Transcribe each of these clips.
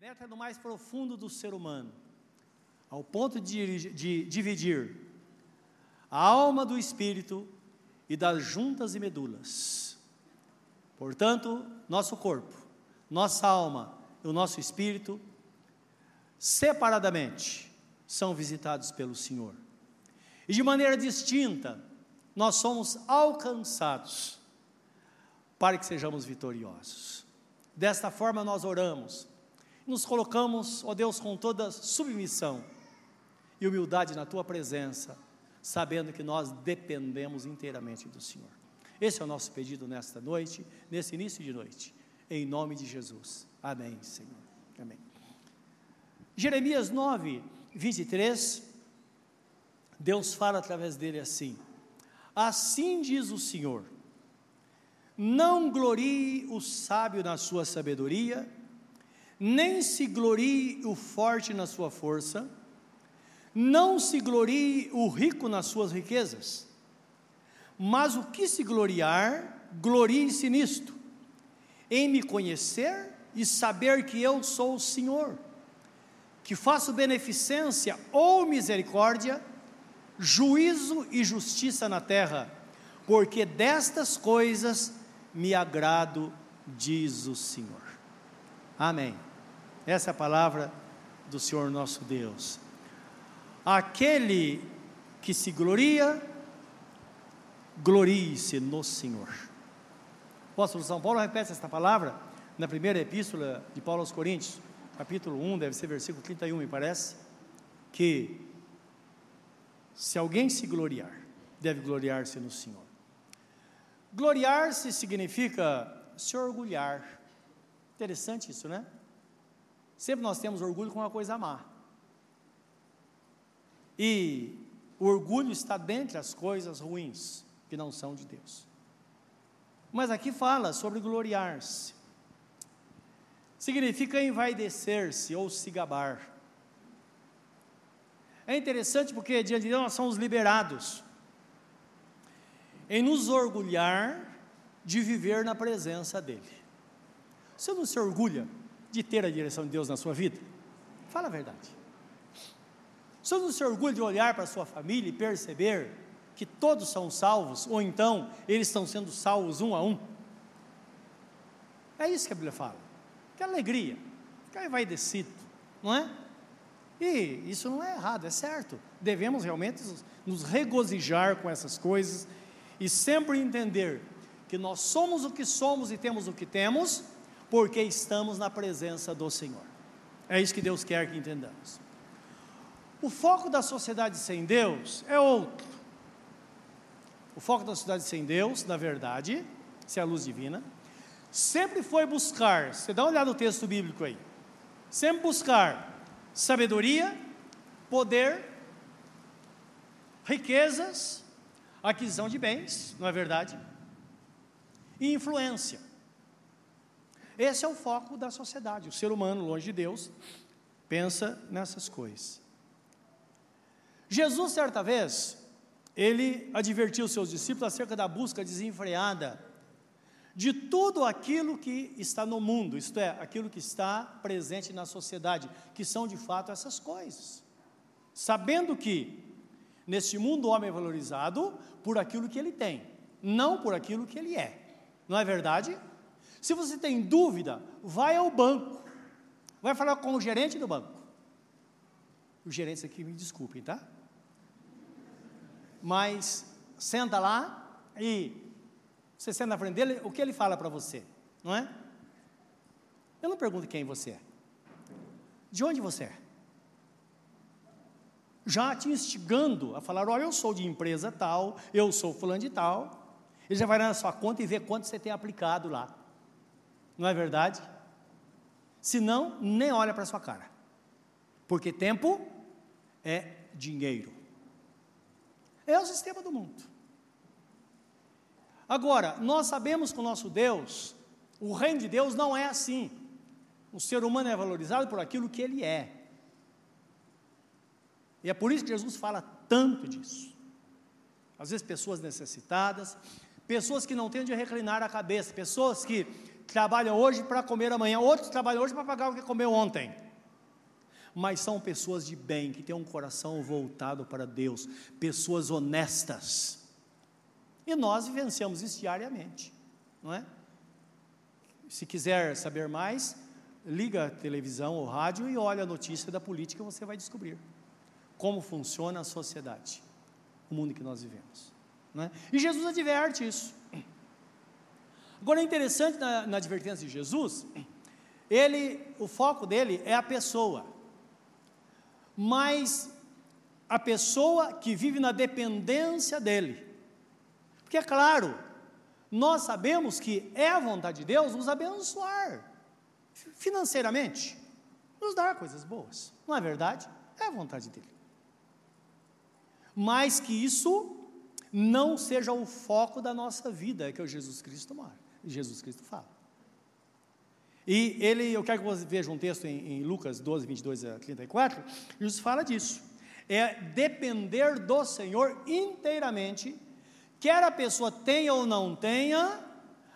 penetra no mais profundo do ser humano, ao ponto de, de dividir a alma do espírito e das juntas e medulas. Portanto, nosso corpo, nossa alma e o nosso espírito, separadamente, são visitados pelo Senhor. E de maneira distinta, nós somos alcançados para que sejamos vitoriosos. Desta forma nós oramos, nos colocamos, ó Deus, com toda submissão e humildade na tua presença, sabendo que nós dependemos inteiramente do Senhor. Esse é o nosso pedido nesta noite, nesse início de noite, em nome de Jesus. Amém, Senhor. Amém. Jeremias 9, 23, Deus fala através dele assim: Assim diz o Senhor: Não glorie o sábio na sua sabedoria, nem se glorie o forte na sua força, não se glorie o rico nas suas riquezas, mas o que se gloriar, glorie-se nisto, em me conhecer e saber que eu sou o Senhor, que faço beneficência ou misericórdia, juízo e justiça na terra, porque destas coisas me agrado, diz o Senhor. Amém. Essa é a palavra do Senhor nosso Deus. Aquele que se gloria, glorie-se no Senhor. O apóstolo São Paulo repete esta palavra na primeira epístola de Paulo aos Coríntios, capítulo 1, deve ser versículo 31, me parece, que se alguém se gloriar, deve gloriar-se no Senhor. Gloriar-se significa se orgulhar. Interessante isso, né? Sempre nós temos orgulho com uma coisa má. E o orgulho está dentre as coisas ruins que não são de Deus. Mas aqui fala sobre gloriar-se. Significa envaidecer-se ou se gabar. É interessante porque diante de Deus nós somos liberados em nos orgulhar de viver na presença dEle. Você não se orgulha de ter a direção de Deus na sua vida? Fala a verdade. Você não se orgulha de olhar para a sua família e perceber que todos são salvos, ou então eles estão sendo salvos um a um? É isso que a Bíblia fala. Que alegria, que envaidecido, não é? E isso não é errado, é certo. Devemos realmente nos regozijar com essas coisas e sempre entender que nós somos o que somos e temos o que temos, porque estamos na presença do Senhor. É isso que Deus quer que entendamos. O foco da sociedade sem Deus é outro. O foco da sociedade sem Deus, na verdade, se é a luz divina, sempre foi buscar, você dá uma olhada no texto bíblico aí, sempre buscar sabedoria, poder, riquezas, aquisição de bens, não é verdade? E influência. Esse é o foco da sociedade. O ser humano, longe de Deus, pensa nessas coisas. Jesus, certa vez, ele advertiu seus discípulos acerca da busca desenfreada de tudo aquilo que está no mundo, isto é, aquilo que está presente na sociedade, que são de fato essas coisas. Sabendo que neste mundo o homem é valorizado por aquilo que ele tem, não por aquilo que ele é. Não é verdade? Se você tem dúvida, vai ao banco, vai falar com o gerente do banco. Os gerentes aqui me desculpem, tá? Mas senta lá e você senta na frente dele, o que ele fala para você? Não é? Eu não pergunto quem você é. De onde você é? Já te instigando a falar: olha, eu sou de empresa tal, eu sou fulano de tal. Ele já vai na sua conta e vê quanto você tem aplicado lá. Não é verdade? Se não, nem olha para sua cara. Porque tempo é dinheiro. É o sistema do mundo. Agora, nós sabemos que o nosso Deus, o reino de Deus não é assim. O ser humano é valorizado por aquilo que ele é. E é por isso que Jesus fala tanto disso. Às vezes, pessoas necessitadas, pessoas que não têm onde reclinar a cabeça, pessoas que trabalham hoje para comer amanhã, outros trabalham hoje para pagar o que comeu ontem. Mas são pessoas de bem, que têm um coração voltado para Deus, pessoas honestas. E nós vivenciamos isso diariamente, não é? Se quiser saber mais, liga a televisão ou rádio e olha a notícia da política, você vai descobrir como funciona a sociedade, o mundo que nós vivemos. Né? E Jesus adverte isso. Agora é interessante na, na advertência de Jesus, ele, o foco dele é a pessoa, mas a pessoa que vive na dependência dele. Porque é claro, nós sabemos que é a vontade de Deus nos abençoar financeiramente, nos dar coisas boas. Não é verdade? É a vontade dele. Mas que isso não seja o foco da nossa vida, é que o Jesus Cristo mora. Jesus Cristo fala. E ele, eu quero que você veja um texto em, em Lucas 12, 22 a 34, Jesus fala disso. É depender do Senhor inteiramente, quer a pessoa tenha ou não tenha,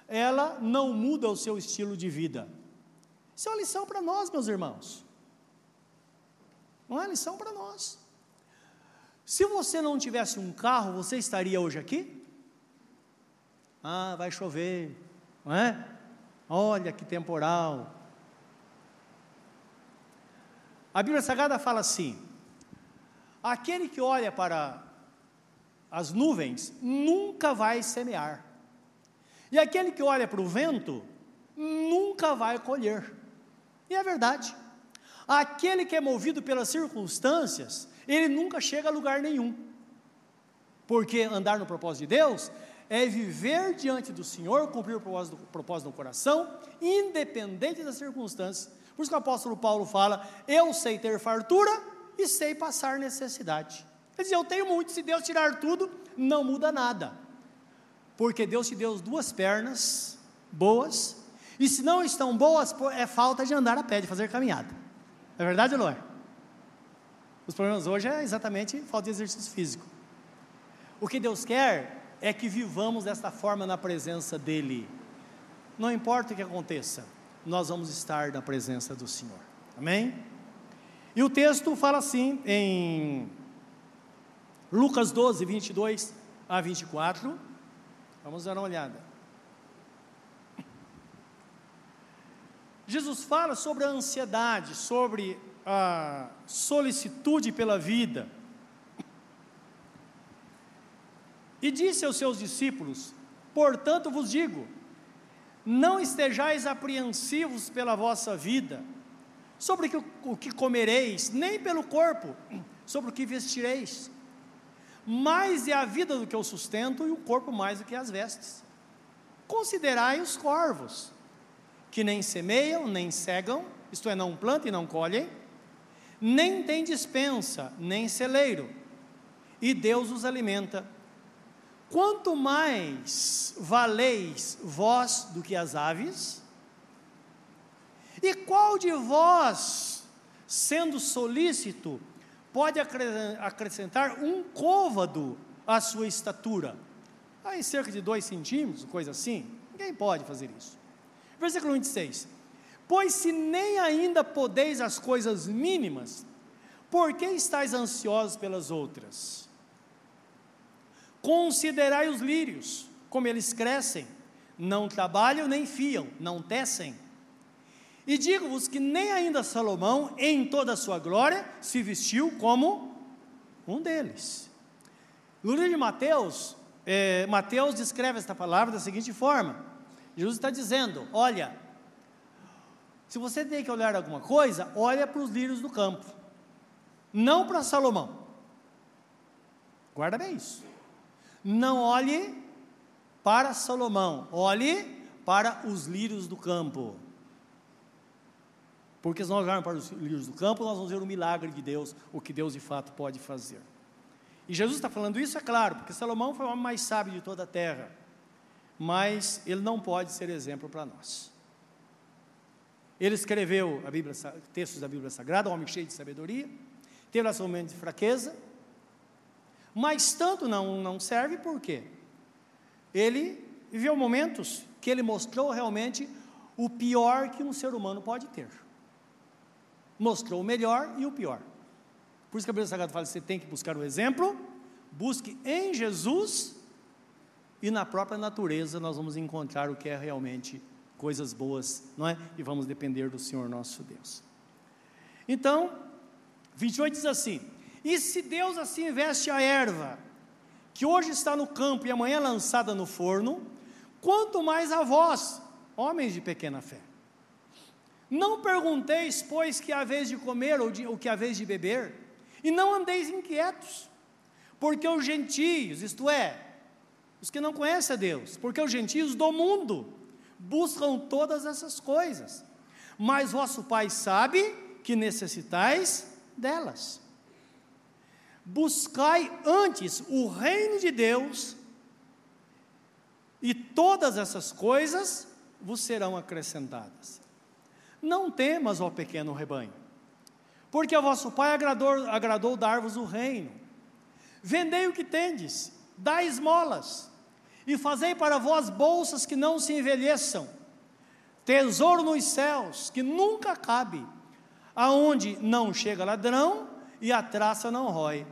ela não muda o seu estilo de vida. Isso é uma lição para nós, meus irmãos. Não é lição para nós. Se você não tivesse um carro, você estaria hoje aqui? Ah, vai chover, não é? Olha que temporal. A Bíblia Sagrada fala assim: aquele que olha para as nuvens nunca vai semear, e aquele que olha para o vento nunca vai colher. E é verdade. Aquele que é movido pelas circunstâncias, ele nunca chega a lugar nenhum. Porque andar no propósito de Deus é viver diante do Senhor, cumprir o propósito, o propósito no coração, independente das circunstâncias. Por isso que o apóstolo Paulo fala: Eu sei ter fartura e sei passar necessidade. Quer dizer, eu tenho muito, se Deus tirar tudo, não muda nada. Porque Deus te deu duas pernas boas, e se não estão boas, é falta de andar a pé, de fazer caminhada. É verdade ou não é? Os problemas hoje é exatamente falta de exercício físico. O que Deus quer é que vivamos desta forma na presença dEle. Não importa o que aconteça, nós vamos estar na presença do Senhor. Amém? E o texto fala assim em Lucas 12, 22 a 24. Vamos dar uma olhada. Jesus fala sobre a ansiedade, sobre a solicitude pela vida. E disse aos seus discípulos: Portanto vos digo, não estejais apreensivos pela vossa vida, sobre o que comereis, nem pelo corpo, sobre o que vestireis. Mais é a vida do que o sustento, e o corpo mais do que as vestes. Considerai os corvos, que nem semeiam, nem cegam, isto é, não plantam e não colhem, nem têm dispensa, nem celeiro, e Deus os alimenta. Quanto mais valeis vós do que as aves? E qual de vós, sendo solícito, pode acrescentar um côvado à sua estatura? Aí cerca de dois centímetros, coisa assim. Ninguém pode fazer isso. Versículo 26. Pois se nem ainda podeis as coisas mínimas, por que estáis ansiosos pelas outras? Considerai os lírios, como eles crescem, não trabalham nem fiam, não tecem. E digo-vos que nem ainda Salomão, em toda a sua glória, se vestiu como um deles. No livro de Mateus, é, Mateus descreve esta palavra da seguinte forma: Jesus está dizendo, olha, se você tem que olhar alguma coisa, olha para os lírios do campo, não para Salomão. Guarda bem isso. Não olhe para Salomão, olhe para os lírios do campo. Porque se nós olharmos para os lírios do campo, nós vamos ver o milagre de Deus, o que Deus de fato pode fazer. E Jesus está falando isso, é claro, porque Salomão foi o homem mais sábio de toda a terra, mas ele não pode ser exemplo para nós. Ele escreveu Bíblia, textos da Bíblia Sagrada, um homem cheio de sabedoria, teve seu momento de fraqueza, mas tanto não, não serve por quê? Ele viveu momentos que ele mostrou realmente o pior que um ser humano pode ter. Mostrou o melhor e o pior. Por isso que a Bíblia Sagrada fala: você tem que buscar o exemplo, busque em Jesus e na própria natureza nós vamos encontrar o que é realmente coisas boas, não é? E vamos depender do Senhor nosso Deus. Então, 28 diz assim: E se Deus assim veste a erva, que hoje está no campo e amanhã lançada no forno, quanto mais a vós, homens de pequena fé. Não pergunteis, pois, que há vez de comer ou, de, ou que há vez de beber, e não andeis inquietos, porque os gentios, isto é, os que não conhecem a Deus, porque os gentios do mundo buscam todas essas coisas, mas vosso Pai sabe que necessitais delas. Buscai antes o reino de Deus, e todas essas coisas vos serão acrescentadas. Não temas, ó pequeno rebanho, porque o vosso Pai agradou, agradou dar-vos o reino. Vendei o que tendes, dai esmolas, e fazei para vós bolsas que não se envelheçam, tesouro nos céus, que nunca cabe, aonde não chega ladrão e a traça não rói.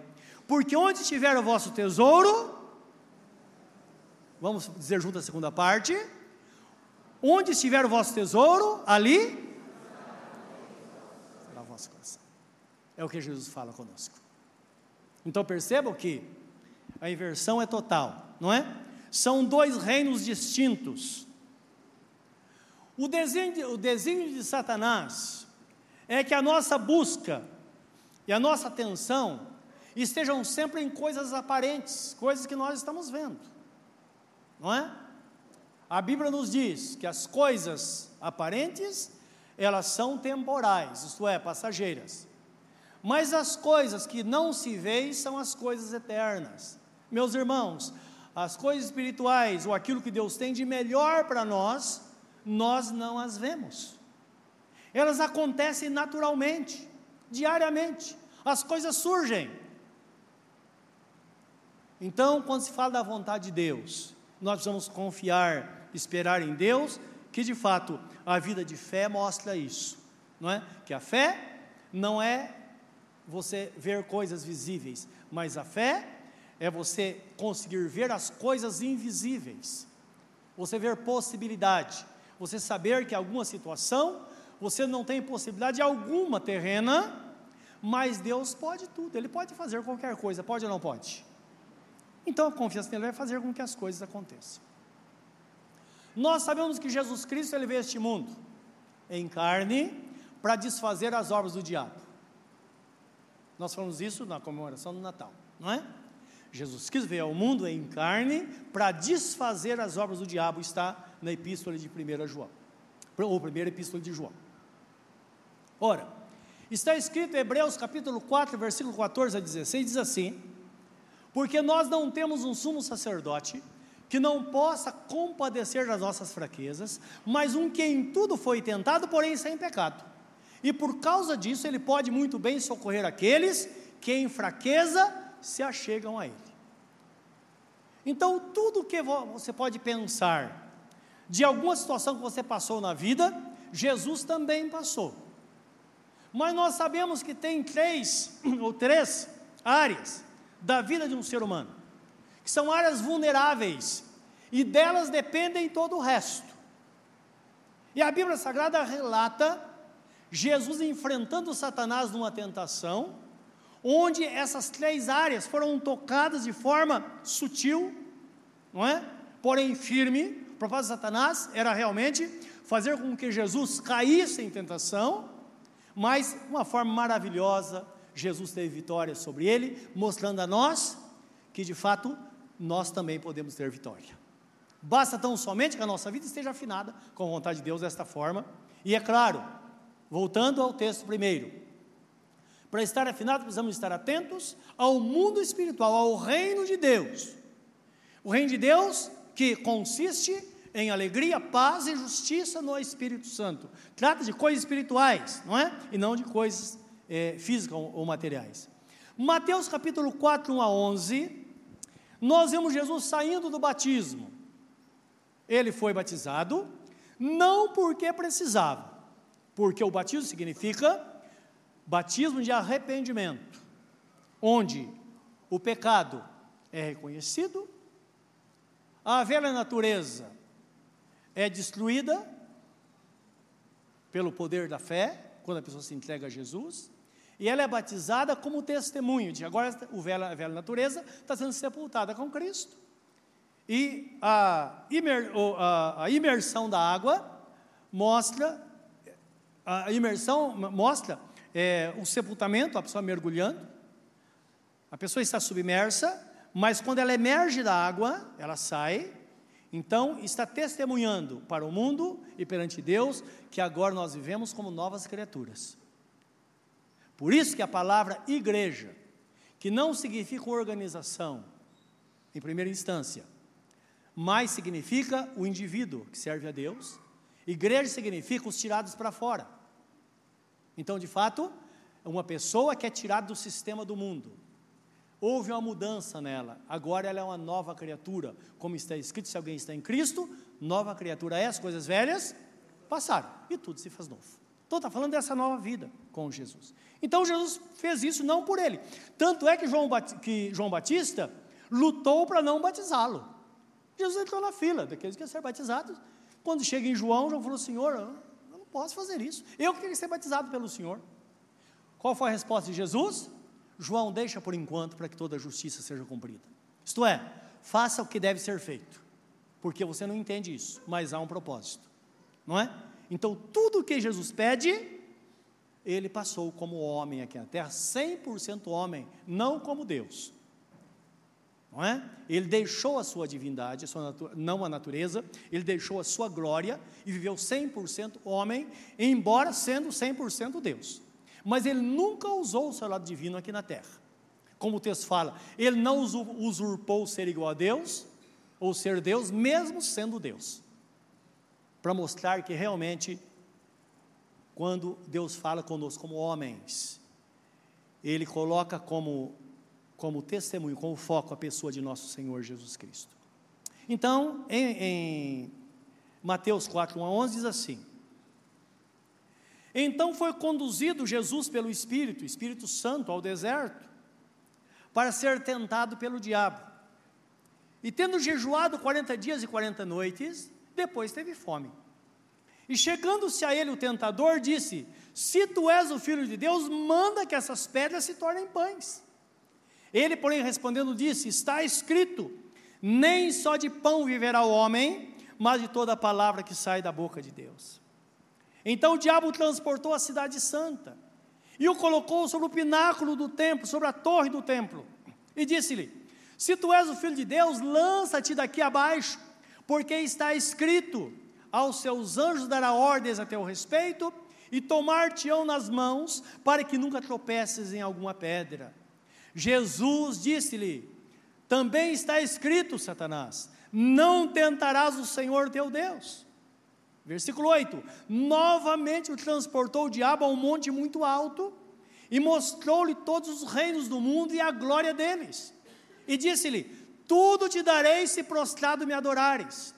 Porque onde estiver o vosso tesouro, vamos dizer junto a segunda parte, onde estiver o vosso tesouro, ali nosso coração. É o que Jesus fala conosco. Então percebam que a inversão é total, não é? São dois reinos distintos. O desenho, o desenho de Satanás é que a nossa busca e a nossa atenção estejam sempre em coisas aparentes, coisas que nós estamos vendo, não é? A Bíblia nos diz que as coisas aparentes elas são temporais, isto é, passageiras. Mas as coisas que não se veem são as coisas eternas. Meus irmãos, as coisas espirituais, ou aquilo que Deus tem de melhor para nós, nós não as vemos. Elas acontecem naturalmente, diariamente. As coisas surgem. Então, quando se fala da vontade de Deus, nós precisamos confiar, esperar em Deus que de fato a vida de fé mostra isso, não é? Que a fé não é você ver coisas visíveis, mas a fé é você conseguir ver as coisas invisíveis. Você ver possibilidade, você saber que alguma situação você não tem possibilidade alguma terrena, mas Deus pode tudo, Ele pode fazer qualquer coisa, pode ou não pode? Então a confiança nele vai fazer com que as coisas aconteçam. Nós sabemos que Jesus Cristo ele veio a este mundo em carne para desfazer as obras do diabo. Nós falamos isso na comemoração do Natal, não é? Jesus Cristo veio ao mundo em carne para desfazer as obras do diabo, está na epístola de 1 João, ou primeira epístola de João. Ora, está escrito em Hebreus capítulo 4, versículo 14 a 16, diz assim: Porque nós não temos um sumo sacerdote que não possa compadecer das nossas fraquezas, mas um que em tudo foi tentado, porém sem pecado. E por causa disso, ele pode muito bem socorrer aqueles que em fraqueza se achegam a ele. Então, tudo que você pode pensar de alguma situação que você passou na vida, Jesus também passou. Mas nós sabemos que tem três ou três áreas da vida de um ser humano que são áreas vulneráveis, e delas dependem todo o resto. E a Bíblia Sagrada relata Jesus enfrentando Satanás numa tentação, onde essas três áreas foram tocadas de forma sutil, não é? Porém firme. O propósito de Satanás era realmente fazer com que Jesus caísse em tentação, mas uma forma maravilhosa, Jesus teve vitória sobre ele, mostrando a nós que de fato nós também podemos ter vitória. Basta tão somente que a nossa vida esteja afinada com a vontade de Deus desta forma. E é claro, voltando ao texto primeiro, para estar afinado precisamos estar atentos ao mundo espiritual, ao reino de Deus. O reino de Deus que consiste em alegria, paz e justiça no Espírito Santo. Trata de coisas espirituais, não é? E não de coisas é, físicas ou materiais. Mateus capítulo 4, 1 a 11, nós vemos Jesus saindo do batismo. Ele foi batizado, Não porque precisava, porque o batismo significa batismo de arrependimento, onde o pecado é reconhecido, a velha natureza é destruída pelo poder da fé, quando a pessoa se entrega a Jesus, e ela é batizada como testemunho de agora a velha, a velha natureza está sendo sepultada com Cristo. E a, imer, a, a imersão da água mostra, a imersão mostra é, o sepultamento, a pessoa mergulhando, a pessoa está submersa, mas quando ela emerge da água, ela sai, então está testemunhando para o mundo e perante Deus que agora nós vivemos como novas criaturas. Por isso que a palavra igreja, que não significa organização, em primeira instância, mas significa o indivíduo que serve a Deus. Igreja significa os tirados para fora. Então, de fato, uma pessoa que é tirada do sistema do mundo. Houve uma mudança nela, agora ela é uma nova criatura. Como está escrito, se alguém está em Cristo, nova criatura é, as coisas velhas passaram e tudo se faz novo. Então está falando dessa nova vida com Jesus. Então Jesus fez isso não por ele. Tanto é que João, que João Batista lutou para não batizá-lo. Jesus entrou na fila daqueles que iam ser batizados. Quando chega em João, João falou: Senhor, eu não posso fazer isso. Eu queria ser batizado pelo Senhor. Qual foi a resposta de Jesus? João deixa por enquanto para que toda a justiça seja cumprida. Isto é, faça o que deve ser feito, porque você não entende isso, mas há um propósito, não é? Então, tudo o que Jesus pede, ele passou como homem aqui na terra, 100% homem, não como Deus. Não é? Ele deixou a sua divindade, a sua não a natureza, ele deixou a sua glória e viveu 100% homem, embora sendo 100% Deus. Mas ele nunca usou o seu lado divino aqui na terra. Como o texto fala, ele não usurpou ser igual a Deus, ou ser Deus, mesmo sendo Deus. Para mostrar que realmente, quando Deus fala conosco como homens, Ele coloca como, como testemunho, como foco a pessoa de nosso Senhor Jesus Cristo. Então, em, em Mateus 4, 1 a 11 diz assim: então foi conduzido Jesus pelo Espírito, Espírito Santo, ao deserto, para ser tentado pelo diabo. E tendo jejuado 40 dias e 40 noites, depois teve fome. E chegando-se a ele o tentador, disse: Se tu és o filho de Deus, manda que essas pedras se tornem pães. Ele, porém, respondendo, disse: Está escrito: Nem só de pão viverá o homem, mas de toda a palavra que sai da boca de Deus. Então o diabo o transportou à cidade santa e o colocou sobre o pináculo do templo, sobre a torre do templo, e disse-lhe: Se tu és o filho de Deus, lança-te daqui abaixo, porque está escrito: Aos seus anjos dará ordens a teu respeito, e tomar-te-ão nas mãos, para que nunca tropeces em alguma pedra. Jesus disse-lhe: Também está escrito, Satanás: Não tentarás o Senhor teu Deus. Versículo 8: Novamente o transportou o diabo a um monte muito alto e mostrou-lhe todos os reinos do mundo e a glória deles. E disse-lhe: Tudo te darei se prostrado me adorares.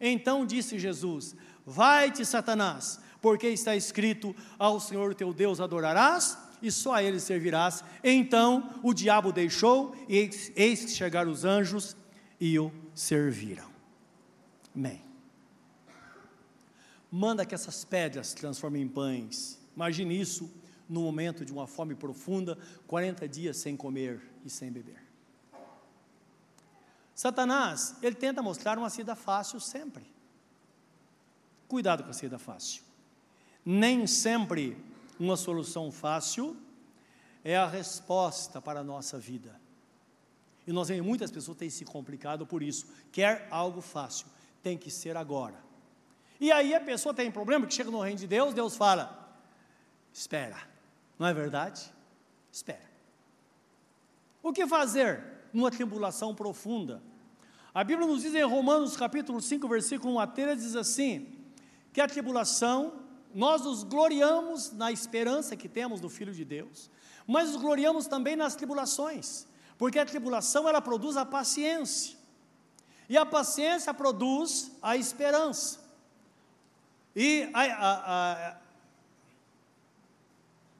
Então disse Jesus: Vai-te, Satanás, porque está escrito: Ao Senhor teu Deus adorarás e só a ele servirás. Então o diabo deixou, e eis que chegaram os anjos e o serviram. Amém manda que essas pedras se transformem em pães. Imagine isso no momento de uma fome profunda, 40 dias sem comer e sem beber. Satanás, ele tenta mostrar uma saída fácil sempre. Cuidado com a saída fácil. Nem sempre uma solução fácil é a resposta para a nossa vida. E nós vemos muitas pessoas têm se complicado por isso. Quer algo fácil, tem que ser agora. E aí a pessoa tem problema que chega no reino de Deus, Deus fala: espera, não é verdade? Espera. O que fazer numa tribulação profunda? A Bíblia nos diz em Romanos capítulo 5, versículo 1 a 13, diz assim: que a tribulação, nós nos gloriamos na esperança que temos do Filho de Deus, mas nos gloriamos também nas tribulações, porque a tribulação ela produz a paciência, e a paciência produz a esperança. E a, a, a,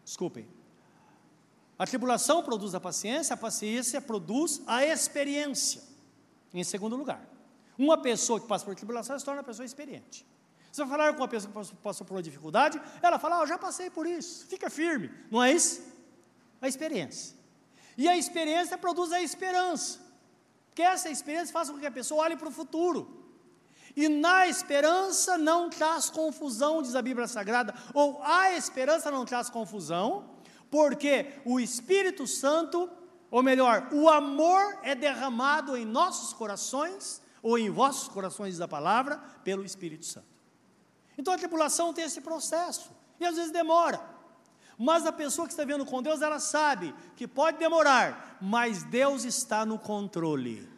desculpem. A tribulação produz a paciência, a paciência produz a experiência. Em segundo lugar, uma pessoa que passa por tribulação se torna uma pessoa experiente. Se eu falar com uma pessoa que passou por uma dificuldade, ela fala: ah, Eu já passei por isso, fica firme. Não é isso? A experiência. E a experiência produz a esperança. Porque essa experiência faz com que a pessoa olhe para o futuro. E na esperança não traz confusão, diz a Bíblia Sagrada, ou a esperança não traz confusão, porque o Espírito Santo, ou melhor, o amor é derramado em nossos corações, ou em vossos corações da palavra, pelo Espírito Santo. Então a tribulação tem esse processo, e às vezes demora. Mas a pessoa que está vendo com Deus, ela sabe que pode demorar, mas Deus está no controle.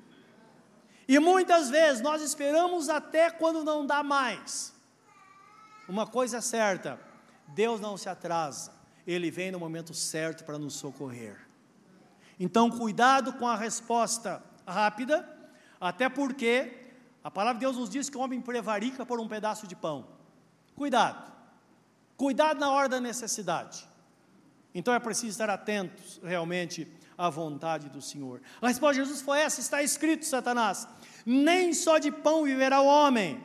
E muitas vezes nós esperamos até quando não dá mais. Uma coisa é certa: Deus não se atrasa, Ele vem no momento certo para nos socorrer. Então, cuidado com a resposta rápida, até porque a palavra de Deus nos diz que o homem prevarica por um pedaço de pão. Cuidado, cuidado na hora da necessidade. Então é preciso estar atentos realmente à vontade do Senhor. A resposta de Jesus foi essa: está escrito, Satanás, nem só de pão viverá o homem,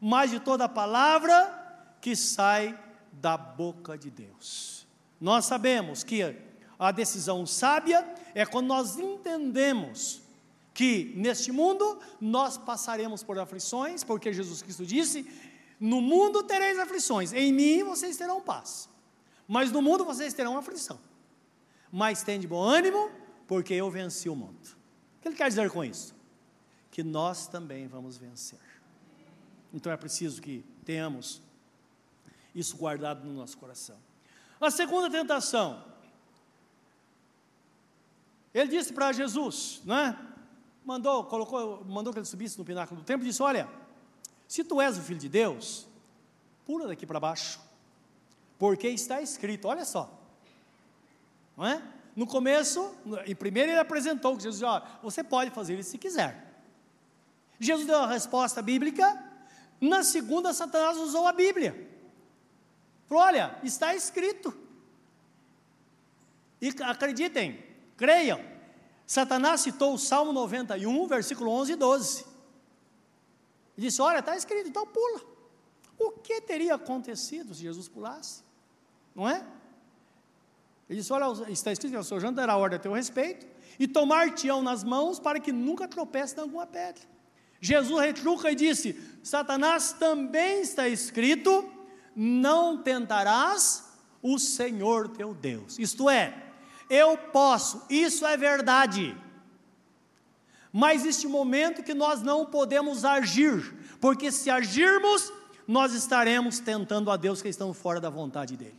mas de toda palavra que sai da boca de Deus. Nós sabemos que a decisão sábia é quando nós entendemos que neste mundo nós passaremos por aflições, porque Jesus Cristo disse: No mundo tereis aflições, em mim vocês terão paz. Mas no mundo vocês terão aflição. Mas tem de bom ânimo, porque eu venci o mundo. O que ele quer dizer com isso? Que nós também vamos vencer. Então é preciso que tenhamos isso guardado no nosso coração. A segunda tentação, ele disse para Jesus, não é? Mandou, colocou, mandou que ele subisse no pináculo do templo e disse: Olha, se tu és o filho de Deus, pula daqui para baixo porque está escrito, olha só, não é? No começo, em primeiro ele apresentou que Jesus disse, você pode fazer isso se quiser. Jesus deu a resposta bíblica, na segunda Satanás usou a Bíblia. Falou, olha, está escrito. E acreditem, creiam, Satanás citou o Salmo 91, versículo 11 e 12. Ele disse, olha, está escrito, então pula. O que teria acontecido se Jesus pulasse? não é? Ele disse: Olha, está escrito que o Senhor dará ordem a teu respeito e tomar-te-ão nas mãos para que nunca tropece em alguma pedra. Jesus retruca e disse: Satanás também está escrito: não tentarás o Senhor teu Deus. Isto é, eu posso, isso é verdade. Mas este momento que nós não podemos agir, porque se agirmos, nós estaremos tentando a Deus que estão fora da vontade dele.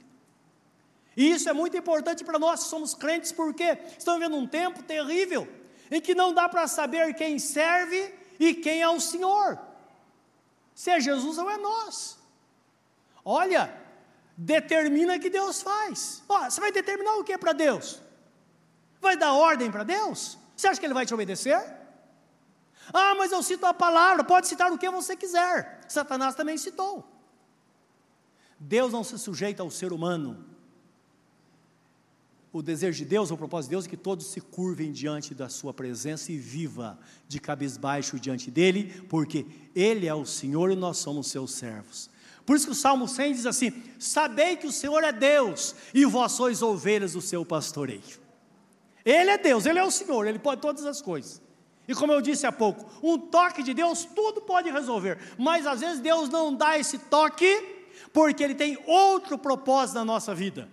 E isso é muito importante para nós que somos crentes, porque estamos vivendo um tempo terrível, em que não dá para saber quem serve e quem é o Senhor. Se é Jesus ou é nós. Olha, determina que Deus faz. Ó, você vai determinar o que para Deus? Vai dar ordem para Deus? Você acha que Ele vai te obedecer? Ah, mas eu cito a palavra, pode citar o que você quiser. Satanás também citou. Deus não se sujeita ao ser humano, o desejo de Deus, o propósito de Deus é que todos se curvem diante da sua presença e viva de cabisbaixo diante dele, porque ele é o Senhor e nós somos seus servos. Por isso que o Salmo 100 diz assim: Sabei que o Senhor é Deus e vós sois ovelhas do seu pastoreio. Ele é Deus, ele é o Senhor, ele pode todas as coisas. E como eu disse há pouco, um toque de Deus tudo pode resolver, mas às vezes Deus não dá esse toque porque ele tem outro propósito na nossa vida.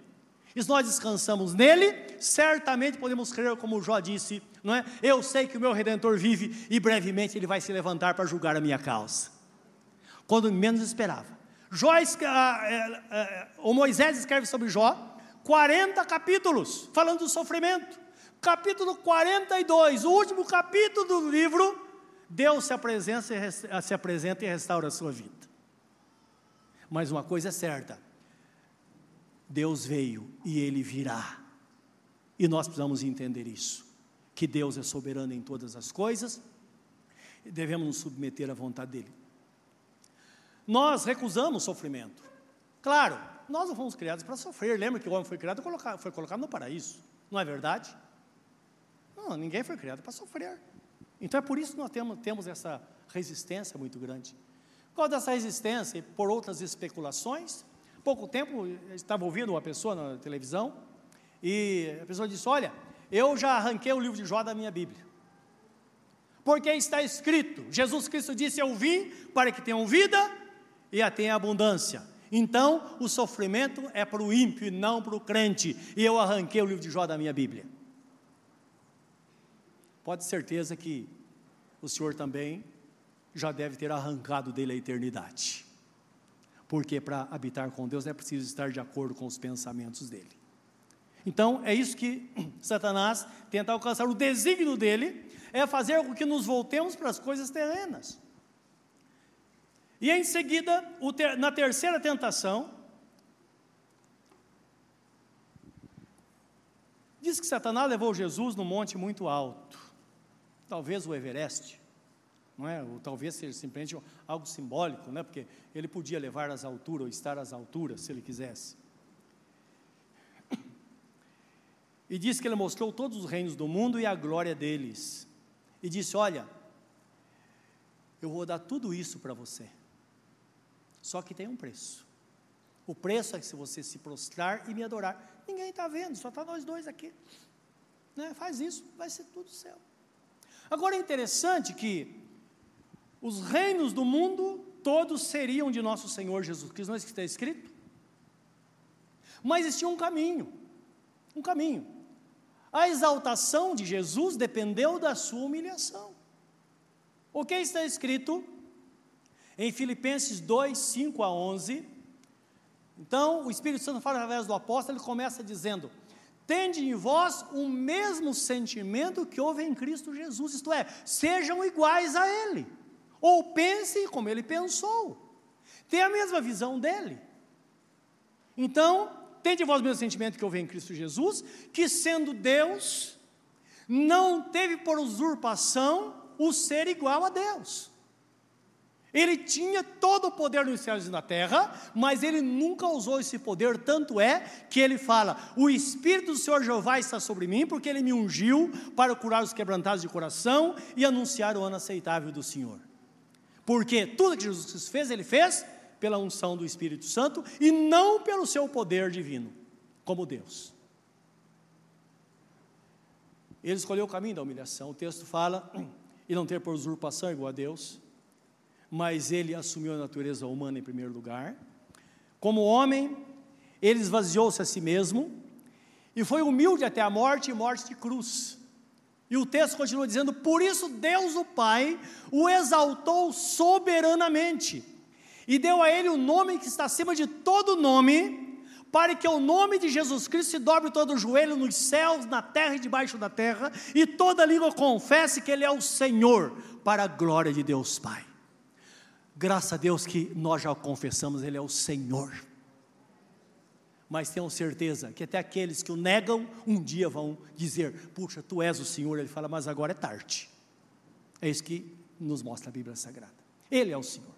E se nós descansamos nele, certamente podemos crer, como Jó disse, não é? Eu sei que o meu redentor vive e brevemente ele vai se levantar para julgar a minha causa. Quando menos esperava. Jó, ah, é, é, o Moisés escreve sobre Jó 40 capítulos falando do sofrimento. Capítulo 42, o último capítulo do livro, Deus se apresenta, se apresenta e restaura a sua vida. Mas uma coisa é certa: Deus veio e ele virá. E nós precisamos entender isso, que Deus é soberano em todas as coisas e devemos nos submeter à vontade dele. nós recusamos sofrimento. Claro, nós não fomos criados para sofrer. Lembra que o homem foi criado foi colocado no paraíso. Não é verdade? Não, ninguém foi criado para sofrer. Então é por isso que nós temos, temos essa resistência muito grande. Causa dessa resistência e por outras especulações, pouco tempo estava ouvindo uma pessoa na televisão e a pessoa disse: Olha, eu já arranquei o livro de Jó da minha Bíblia. Porque está escrito: Jesus Cristo disse: Eu vim para que tenham vida e a tenham abundância. Então, o sofrimento é para o ímpio e não para o crente. E eu arranquei o livro de Jó da minha Bíblia. Pode ter certeza que o Senhor também já deve ter arrancado dele a eternidade. Porque para habitar com Deus é preciso estar de acordo com os pensamentos dele. Então, é isso que Satanás tenta alcançar. O desígnio dele é fazer com que nos voltemos para as coisas terrenas. E em seguida, na terceira tentação, diz que Satanás levou Jesus num monte muito alto, talvez o Everest, não é? Ou talvez seja simplesmente algo simbólico, né? Porque ele podia levar às alturas ou estar às alturas, se ele quisesse. E diz que ele mostrou todos os reinos do mundo e a glória deles. E disse: Olha, eu vou dar tudo isso para você. Só que tem um preço. O preço é que se você se prostrar e me adorar, ninguém está vendo, só está nós dois aqui. Né? Faz isso, vai ser tudo céu. Agora é interessante que os reinos do mundo todos seriam de nosso Senhor Jesus Cristo, não é isso que está escrito? Mas existia um caminho, um caminho. A exaltação de Jesus dependeu da sua humilhação. O que está escrito em Filipenses 2, 5 a 11, então o Espírito Santo fala através do apóstolo, ele começa dizendo: Tende em vós o mesmo sentimento que houve em Cristo Jesus, isto é, sejam iguais a Ele, ou pensem como Ele pensou, tenha a mesma visão dele. Então, tende vós o mesmo sentimento que houve em Cristo Jesus, que sendo Deus, não teve por usurpação o ser igual a Deus. Ele tinha todo o poder nos céus e na terra, mas ele nunca usou esse poder, tanto é que ele fala: O Espírito do Senhor Jeová está sobre mim, porque ele me ungiu para curar os quebrantados de coração e anunciar o ano aceitável do Senhor. Porque tudo que Jesus fez, ele fez pela unção do Espírito Santo e não pelo seu poder divino, como Deus. Ele escolheu o caminho da humilhação. O texto fala, e não ter por usurpação igual a Deus mas ele assumiu a natureza humana em primeiro lugar. Como homem, ele esvaziou-se a si mesmo e foi humilde até a morte e morte de cruz. E o texto continua dizendo: Por isso Deus o Pai o exaltou soberanamente e deu a ele o nome que está acima de todo nome, para que o nome de Jesus Cristo se dobre todo o joelho nos céus, na terra e debaixo da terra, e toda língua confesse que Ele é o Senhor, para a glória de Deus Pai. Graças a Deus que nós já confessamos, Ele é o Senhor. Mas tenham certeza que até aqueles que o negam, um dia vão dizer: Puxa, tu és o Senhor. Ele fala, mas agora é tarde. É isso que nos mostra a Bíblia Sagrada. Ele é o Senhor.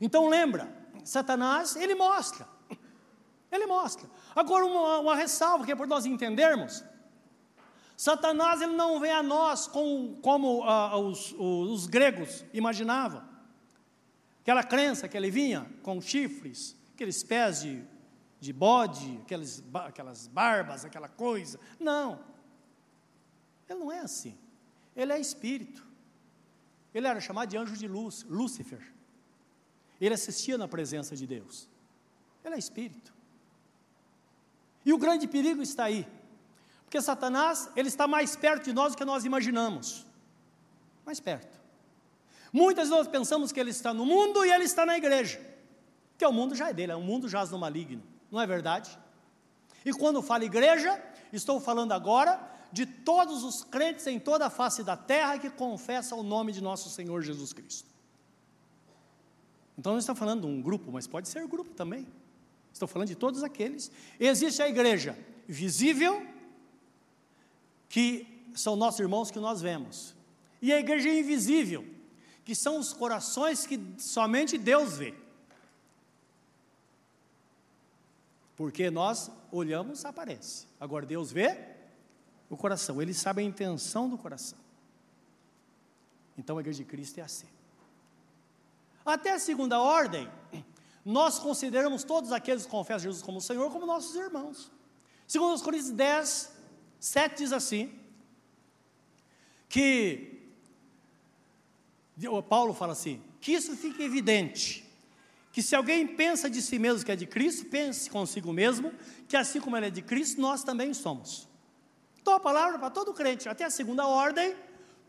Então lembra, Satanás, ele mostra. Ele mostra. Agora, uma, uma ressalva que é por nós entendermos. Satanás ele não vem a nós com, como os, os, os gregos imaginavam. Aquela crença que ele vinha com chifres, aqueles pés de, de bode, aqueles, aquelas barbas, aquela coisa. Não. Ele não é assim. Ele é espírito. Ele era chamado de anjo de luz, Lúcifer. Ele assistia na presença de Deus. Ele é espírito. E o grande perigo está aí. Porque Satanás, ele está mais perto de nós do que nós imaginamos. Mais perto. Muitas vezes pensamos que ele está no mundo e ele está na igreja, que o mundo já é dele, o mundo jaz no maligno, não é verdade? E quando falo igreja, estou falando agora de todos os crentes em toda a face da terra que confessam o nome de nosso Senhor Jesus Cristo. Então não estou falando de um grupo, mas pode ser grupo também. Estou falando de todos aqueles. Existe a igreja visível, que são nossos irmãos que nós vemos, e a igreja invisível, que são os corações que somente Deus vê. Porque nós olhamos, aparece. Agora Deus vê o coração, Ele sabe a intenção do coração. Então a igreja de Cristo é assim. Até a segunda ordem, nós consideramos todos aqueles que confessam Jesus como Senhor como nossos irmãos. Segundo os Coríntios 10, 7 diz assim, que Paulo fala assim, que isso fique evidente, que se alguém pensa de si mesmo que é de Cristo, pense consigo mesmo, que assim como ele é de Cristo, nós também somos. Então a palavra para todo crente, até a segunda ordem,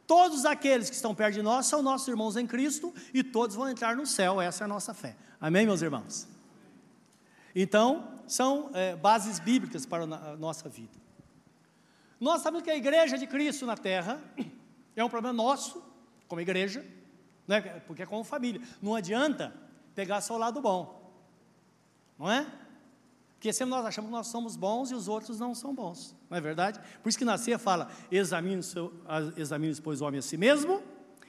Todos aqueles que estão perto de nós são nossos irmãos em Cristo e todos vão entrar no céu, essa é a nossa fé. Amém, meus irmãos? Então, são é, bases bíblicas para a nossa vida. Nós sabemos que a igreja de Cristo na terra é um problema nosso, como igreja, né? porque é como família. Não adianta pegar só o lado bom, não é? Porque sempre nós achamos que nós somos bons e os outros não são bons, não é verdade? Por isso que na ceia fala: examine, examine pois, o homem a si mesmo,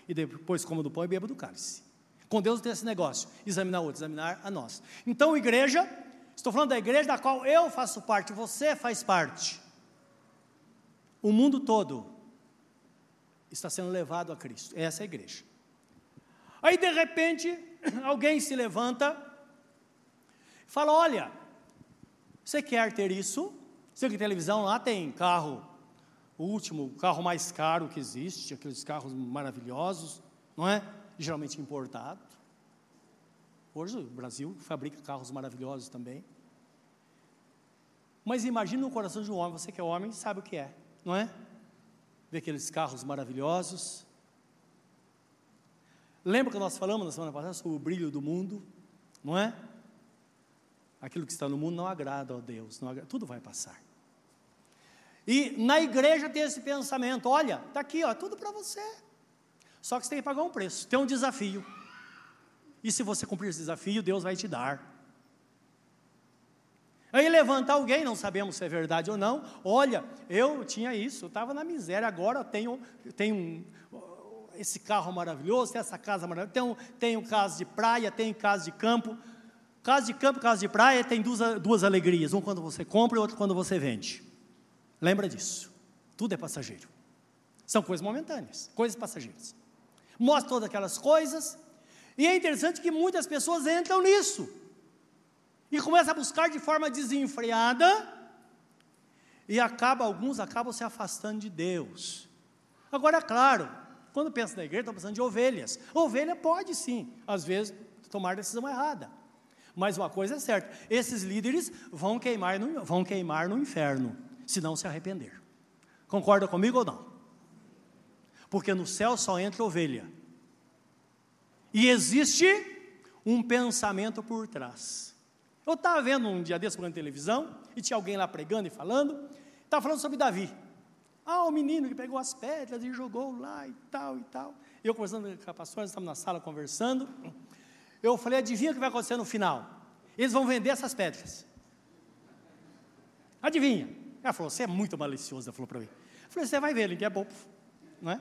e depois coma do pão e beba do cálice. Com Deus tem esse negócio: examinar o outro, examinar a nós. Então, igreja, estou falando da igreja da qual eu faço parte, você faz parte. O mundo todo está sendo levado a Cristo, essa é a igreja. Aí, de repente, alguém se levanta e fala: Olha, você quer ter isso? Você que televisão lá tem carro, o último carro mais caro que existe, aqueles carros maravilhosos, não é? Geralmente importado. Hoje o Brasil fabrica carros maravilhosos também. Mas imagine no coração de um homem, você que é homem sabe o que é, não é? Ver aqueles carros maravilhosos. Lembra que nós falamos na semana passada sobre o brilho do mundo, não é? aquilo que está no mundo não agrada a Deus, agrada, tudo vai passar. E na igreja tem esse pensamento: olha, está aqui, ó, tudo para você. Só que você tem que pagar um preço, tem um desafio. E se você cumprir esse desafio, Deus vai te dar. Aí levanta alguém, não sabemos se é verdade ou não. Olha, eu tinha isso, eu estava na miséria, agora eu tenho, tenho esse carro maravilhoso, tenho essa casa maravilhosa, tenho, tenho casa de praia, tenho casa de campo. Casa de campo, casa de praia tem duas, duas alegrias, um quando você compra e outro quando você vende. Lembra disso. Tudo é passageiro. São coisas momentâneas, coisas passageiras. Mostra todas aquelas coisas, e é interessante que muitas pessoas entram nisso. E começam a buscar de forma desenfreada, e acaba, alguns acabam se afastando de Deus. Agora, claro, quando pensa na igreja, está pensando de ovelhas. Ovelha pode sim, às vezes, tomar decisão errada. Mas uma coisa é certa: esses líderes vão queimar no, vão queimar no inferno, se não se arrepender. Concorda comigo ou não? Porque no céu só entra ovelha. E existe um pensamento por trás. Eu estava vendo um dia desse na televisão, e tinha alguém lá pregando e falando, estava falando sobre Davi. Ah, o menino que pegou as pedras e jogou lá e tal e tal. Eu conversando com a pastora, estamos na sala conversando. Eu falei, adivinha o que vai acontecer no final? Eles vão vender essas pedras. Adivinha? Ela falou, você é muito malicioso, ela falou para mim. Eu falei, você vai ver, ele é bobo, não é?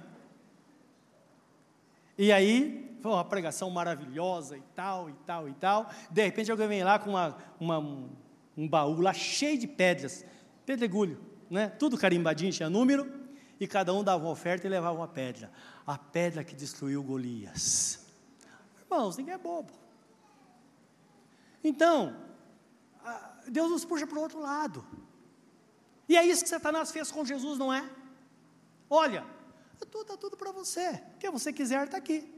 E aí, foi uma pregação maravilhosa e tal, e tal, e tal. De repente alguém vem lá com uma, uma, um, um baú lá cheio de pedras, pedregulho, né? Tudo carimbadinho, tinha número, e cada um dava uma oferta e levava uma pedra. A pedra que destruiu Golias. Irmãos, ninguém é bobo. Então, Deus nos puxa para o outro lado. E é isso que Satanás fez com Jesus, não é? Olha, está tudo, tudo para você. O que você quiser está aqui.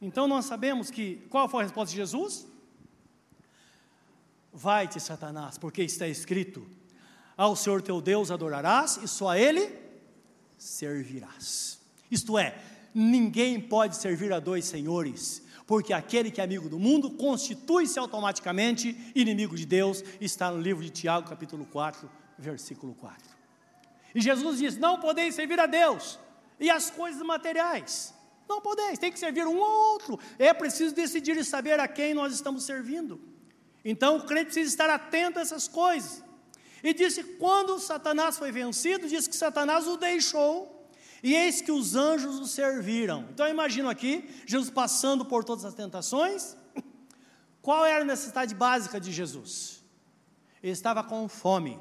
Então nós sabemos que qual foi a resposta de Jesus? Vai-te, Satanás, porque está escrito: Ao Senhor teu Deus adorarás e só a Ele servirás. Isto é, ninguém pode servir a dois senhores, porque aquele que é amigo do mundo constitui-se automaticamente inimigo de Deus, está no livro de Tiago, capítulo 4, versículo 4. E Jesus diz: Não podeis servir a Deus e as coisas materiais. Não podeis, tem que servir um ao outro. É preciso decidir e saber a quem nós estamos servindo. Então o crente precisa estar atento a essas coisas. E disse: quando Satanás foi vencido, diz que Satanás o deixou e eis que os anjos o serviram. Então eu imagino aqui, Jesus passando por todas as tentações. Qual era a necessidade básica de Jesus? Ele estava com fome.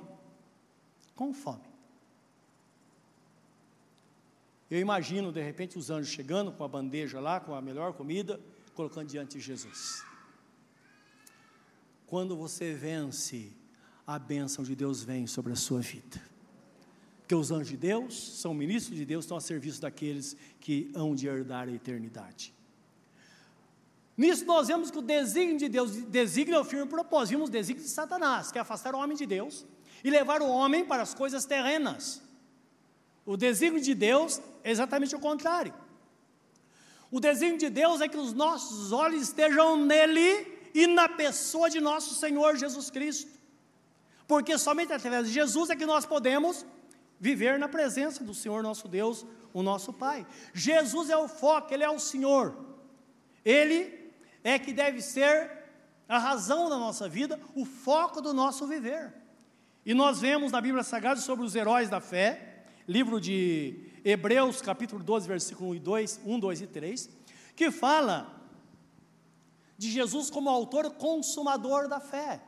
Com fome. Eu imagino, de repente, os anjos chegando com a bandeja lá, com a melhor comida, colocando diante de Jesus. Quando você vence, a bênção de Deus vem sobre a sua vida. Porque os anjos de Deus são ministros de Deus, estão a serviço daqueles que hão de herdar a eternidade. Nisso nós vemos que o desígnio de Deus, desígnio é o firme propósito, vimos o desígnio de Satanás, que é afastar o homem de Deus e levar o homem para as coisas terrenas. O desígnio de Deus é exatamente o contrário. O desígnio de Deus é que os nossos olhos estejam nele e na pessoa de nosso Senhor Jesus Cristo. Porque somente através de Jesus é que nós podemos viver na presença do Senhor nosso Deus, o nosso Pai. Jesus é o foco, Ele é o Senhor. Ele é que deve ser a razão da nossa vida, o foco do nosso viver. E nós vemos na Bíblia Sagrada sobre os heróis da fé, livro de Hebreus, capítulo 12, versículo 1 e 2, 1, 2 e 3, que fala de Jesus como autor consumador da fé.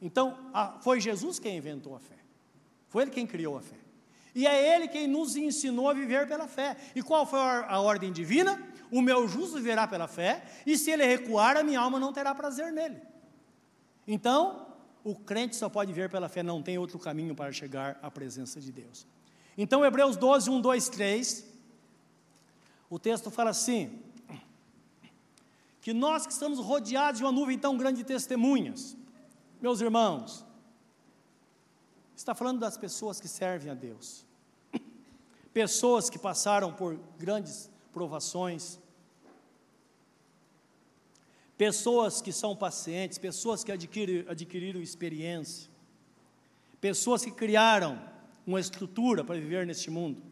Então, foi Jesus quem inventou a fé. Foi Ele quem criou a fé. E é Ele quem nos ensinou a viver pela fé. E qual foi a ordem divina? O meu justo viverá pela fé, e se ele recuar, a minha alma não terá prazer nele. Então, o crente só pode viver pela fé, não tem outro caminho para chegar à presença de Deus. Então, Hebreus 12, 1, 2, 3, o texto fala assim: que nós que estamos rodeados de uma nuvem tão grande de testemunhas, meus irmãos, está falando das pessoas que servem a Deus, pessoas que passaram por grandes provações, pessoas que são pacientes, pessoas que adquiriram, adquiriram experiência, pessoas que criaram uma estrutura para viver neste mundo.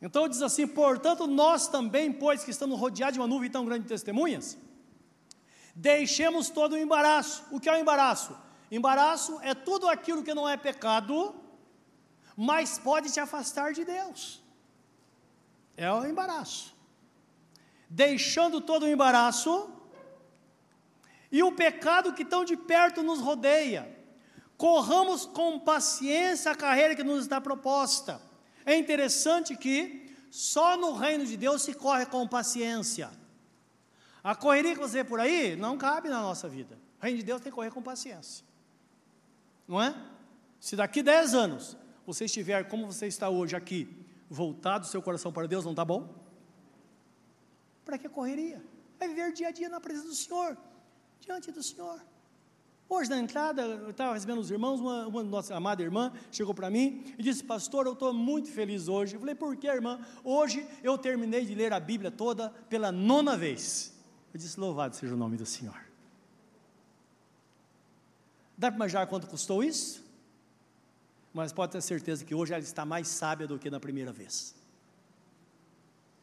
Então diz assim: portanto, nós também, pois que estamos rodeados de uma nuvem tão grande de testemunhas, deixemos todo o embaraço. O que é o embaraço? Embaraço é tudo aquilo que não é pecado, mas pode te afastar de Deus. É o embaraço. Deixando todo o embaraço e o pecado que tão de perto nos rodeia. Corramos com paciência a carreira que nos está proposta. É interessante que só no reino de Deus se corre com paciência. A correria que você vê por aí não cabe na nossa vida. O reino de Deus tem que correr com paciência não é? Se daqui 10 anos você estiver como você está hoje aqui, voltado o seu coração para Deus, não está bom? Para que correria? Vai viver dia a dia na presença do Senhor, diante do Senhor. Hoje, na entrada, eu estava recebendo os irmãos, uma, uma nossa amada irmã chegou para mim e disse: Pastor, eu estou muito feliz hoje. Eu falei: Por que, irmã? Hoje eu terminei de ler a Bíblia toda pela nona vez. Eu disse: Louvado seja o nome do Senhor. Dá para imaginar quanto custou isso? Mas pode ter certeza que hoje ela está mais sábia do que na primeira vez.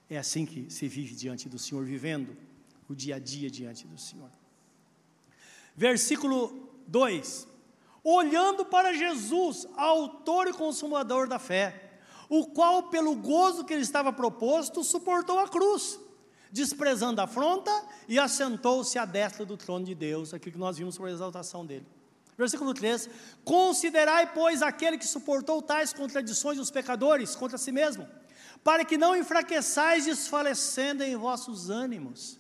É assim que se vive diante do Senhor, vivendo o dia a dia diante do Senhor. Versículo 2: Olhando para Jesus, autor e consumador da fé, o qual, pelo gozo que lhe estava proposto, suportou a cruz, desprezando a afronta e assentou-se à destra do trono de Deus, aquilo que nós vimos a exaltação dele. Versículo 3: Considerai, pois, aquele que suportou tais contradições dos pecadores contra si mesmo, para que não enfraqueçais desfalecendo em vossos ânimos.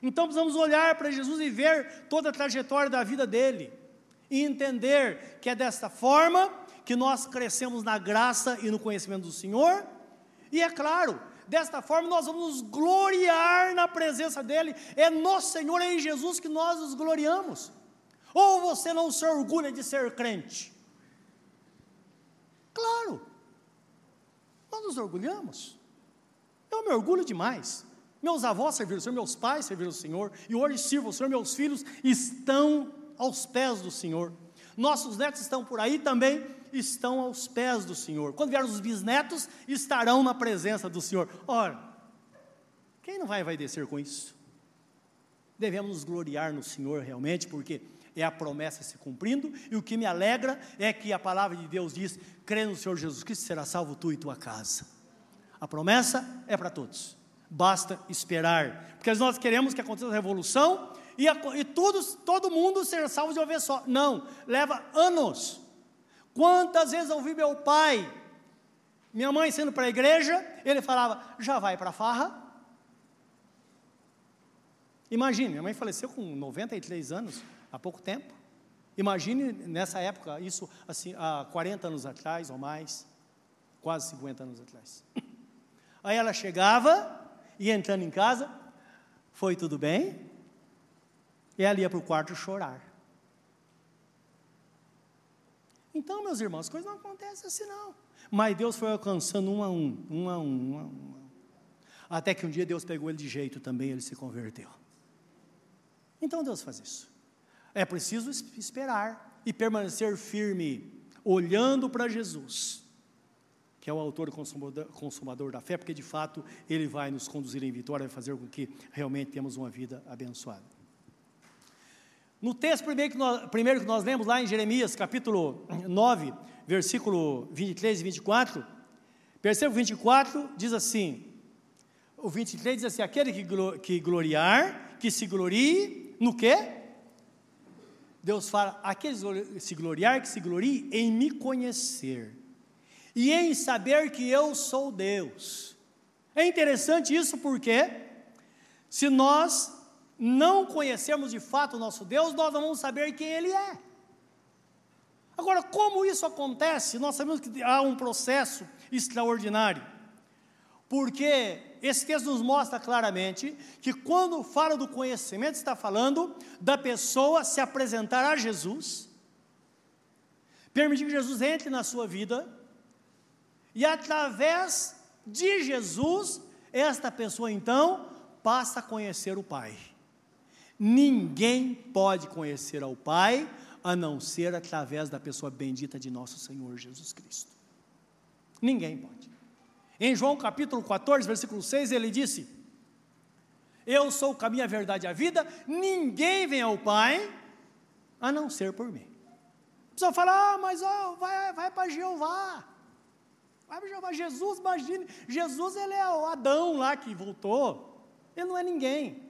Então precisamos olhar para Jesus e ver toda a trajetória da vida dele, e entender que é desta forma que nós crescemos na graça e no conhecimento do Senhor, e é claro, desta forma nós vamos nos gloriar na presença dele, é no Senhor, é em Jesus que nós nos gloriamos. Ou você não se orgulha de ser crente? Claro, nós nos orgulhamos. Eu me orgulho demais. Meus avós serviram o Senhor, meus pais serviram o Senhor, e hoje sirvo o Senhor, meus filhos estão aos pés do Senhor. Nossos netos estão por aí também, estão aos pés do Senhor. Quando vierem os bisnetos, estarão na presença do Senhor. Ora, quem não vai, descer com isso? Devemos nos gloriar no Senhor realmente, porque é a promessa se cumprindo, e o que me alegra é que a palavra de Deus diz: crê no Senhor Jesus Cristo, será salvo tu e tua casa. A promessa é para todos, basta esperar, porque nós queremos que aconteça a revolução, e, a, e todo mundo ser salvo de uma vez só. Não, leva anos. Quantas vezes eu ouvi meu pai, minha mãe sendo para a igreja, ele falava, já vai para a farra? Imagine, minha mãe faleceu com 93 anos, há pouco tempo. Imagine nessa época, isso assim, há 40 anos atrás ou mais, quase 50 anos atrás. Aí ela chegava, e entrando em casa, foi tudo bem? E ela ia para o quarto chorar. Então, meus irmãos, as coisas não acontecem assim não. Mas Deus foi alcançando um a um, um a um, um a um. Até que um dia Deus pegou ele de jeito também, ele se converteu. Então Deus faz isso. É preciso esperar e permanecer firme, olhando para Jesus, que é o autor e consumador, da fé, porque de fato ele vai nos conduzir em vitória, vai fazer com que realmente temos uma vida abençoada. No texto primeiro que, nós, primeiro que nós lemos lá em Jeremias, capítulo 9, versículo 23 e 24, perceba o 24 diz assim: o 23 diz assim: aquele que, que gloriar, que se glorie no quê? Deus fala, aqueles se gloriar, que se glorie em me conhecer e em saber que eu sou Deus. É interessante isso porque, se nós não conhecermos de fato o nosso Deus, nós não vamos saber quem Ele é. Agora, como isso acontece? Nós sabemos que há um processo extraordinário, porque esse texto nos mostra claramente que quando fala do conhecimento, está falando da pessoa se apresentar a Jesus, permitir que Jesus entre na sua vida, e através de Jesus, esta pessoa então passa a conhecer o Pai. Ninguém pode conhecer ao Pai a não ser através da pessoa bendita de nosso Senhor Jesus Cristo. Ninguém pode. Em João capítulo 14, versículo 6, ele disse: Eu sou o caminho, a verdade e a vida, ninguém vem ao Pai a não ser por mim. A pessoa fala, ah, mas oh, vai, vai para Jeová. Vai para Jeová. Jesus, imagine, Jesus ele é o Adão lá que voltou. Ele não é ninguém.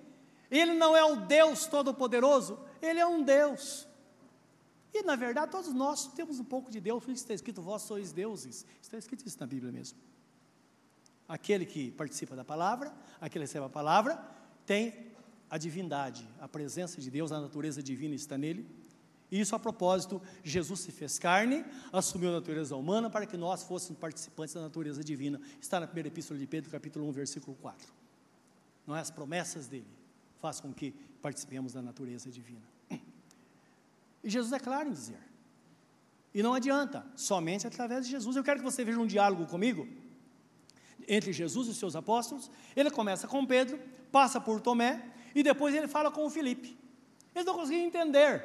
Ele não é o Deus Todo-Poderoso, ele é um Deus. E na verdade, todos nós temos um pouco de Deus, está escrito, vós sois deuses. Está escrito isso na Bíblia mesmo. Aquele que participa da palavra, aquele que recebe a palavra, tem a divindade, a presença de Deus, a natureza divina está nele. E isso a propósito, Jesus se fez carne, assumiu a natureza humana para que nós fôssemos participantes da natureza divina. Está na primeira epístola de Pedro, capítulo 1, versículo 4. Não é as promessas dele faz com que participemos da natureza divina. E Jesus é claro em dizer. E não adianta, somente através de Jesus. Eu quero que você veja um diálogo comigo entre Jesus e os seus apóstolos. Ele começa com Pedro, passa por Tomé e depois ele fala com o Filipe. Eles não conseguiam entender,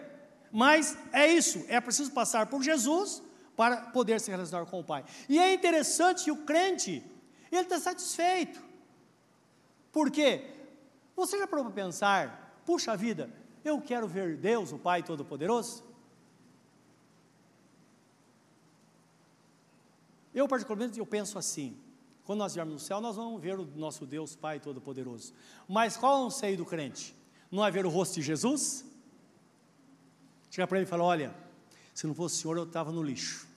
mas é isso, é preciso passar por Jesus para poder se relacionar com o Pai. E é interessante que o crente, ele está satisfeito. Por quê? Você já parou para pensar, puxa vida, eu quero ver Deus, o Pai Todo-Poderoso? Eu particularmente eu penso assim, quando nós estivermos no céu, nós vamos ver o nosso Deus Pai Todo-Poderoso. Mas qual é o anseio do crente? Não é ver o rosto de Jesus? Chega para ele e fala: Olha, se não fosse o Senhor, eu estava no lixo.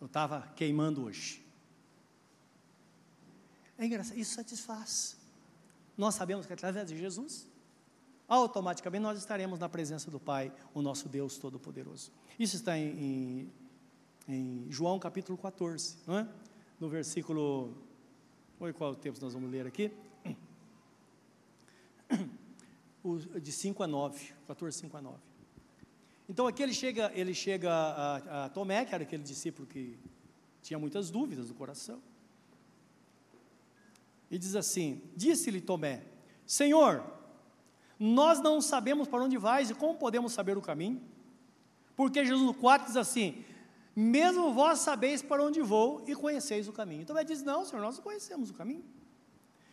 Eu estava queimando hoje. É engraçado, isso satisfaz. Nós sabemos que através de Jesus, automaticamente nós estaremos na presença do Pai, o nosso Deus Todo-Poderoso. Isso está em, em, em João capítulo 14, não é? no versículo. Oi, qual tempo nós vamos ler aqui? de 5 a 9, 14, 5 a 9. Então aqui ele chega, ele chega a, a Tomé, que era aquele discípulo que tinha muitas dúvidas no coração. E diz assim: Disse-lhe Tomé: Senhor, nós não sabemos para onde vais e como podemos saber o caminho? Porque Jesus no 4 diz assim: mesmo vós sabeis para onde vou e conheceis o caminho. Ele diz: Não, Senhor, nós não conhecemos o caminho.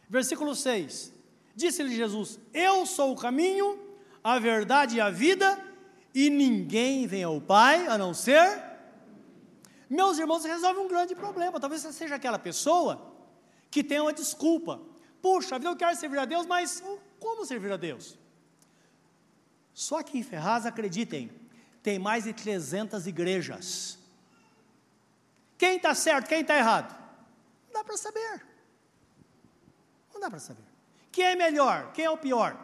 Versículo 6: Disse-lhe Jesus: Eu sou o caminho, a verdade e a vida, e ninguém vem ao Pai a não ser. Meus irmãos, resolve um grande problema. Talvez você seja aquela pessoa que tem uma desculpa. Puxa, eu quero servir a Deus, mas como servir a Deus? Só que em Ferraz, acreditem, tem mais de 300 igrejas. Quem está certo, quem está errado? Não dá para saber. Não dá para saber. Quem é melhor, quem é o pior?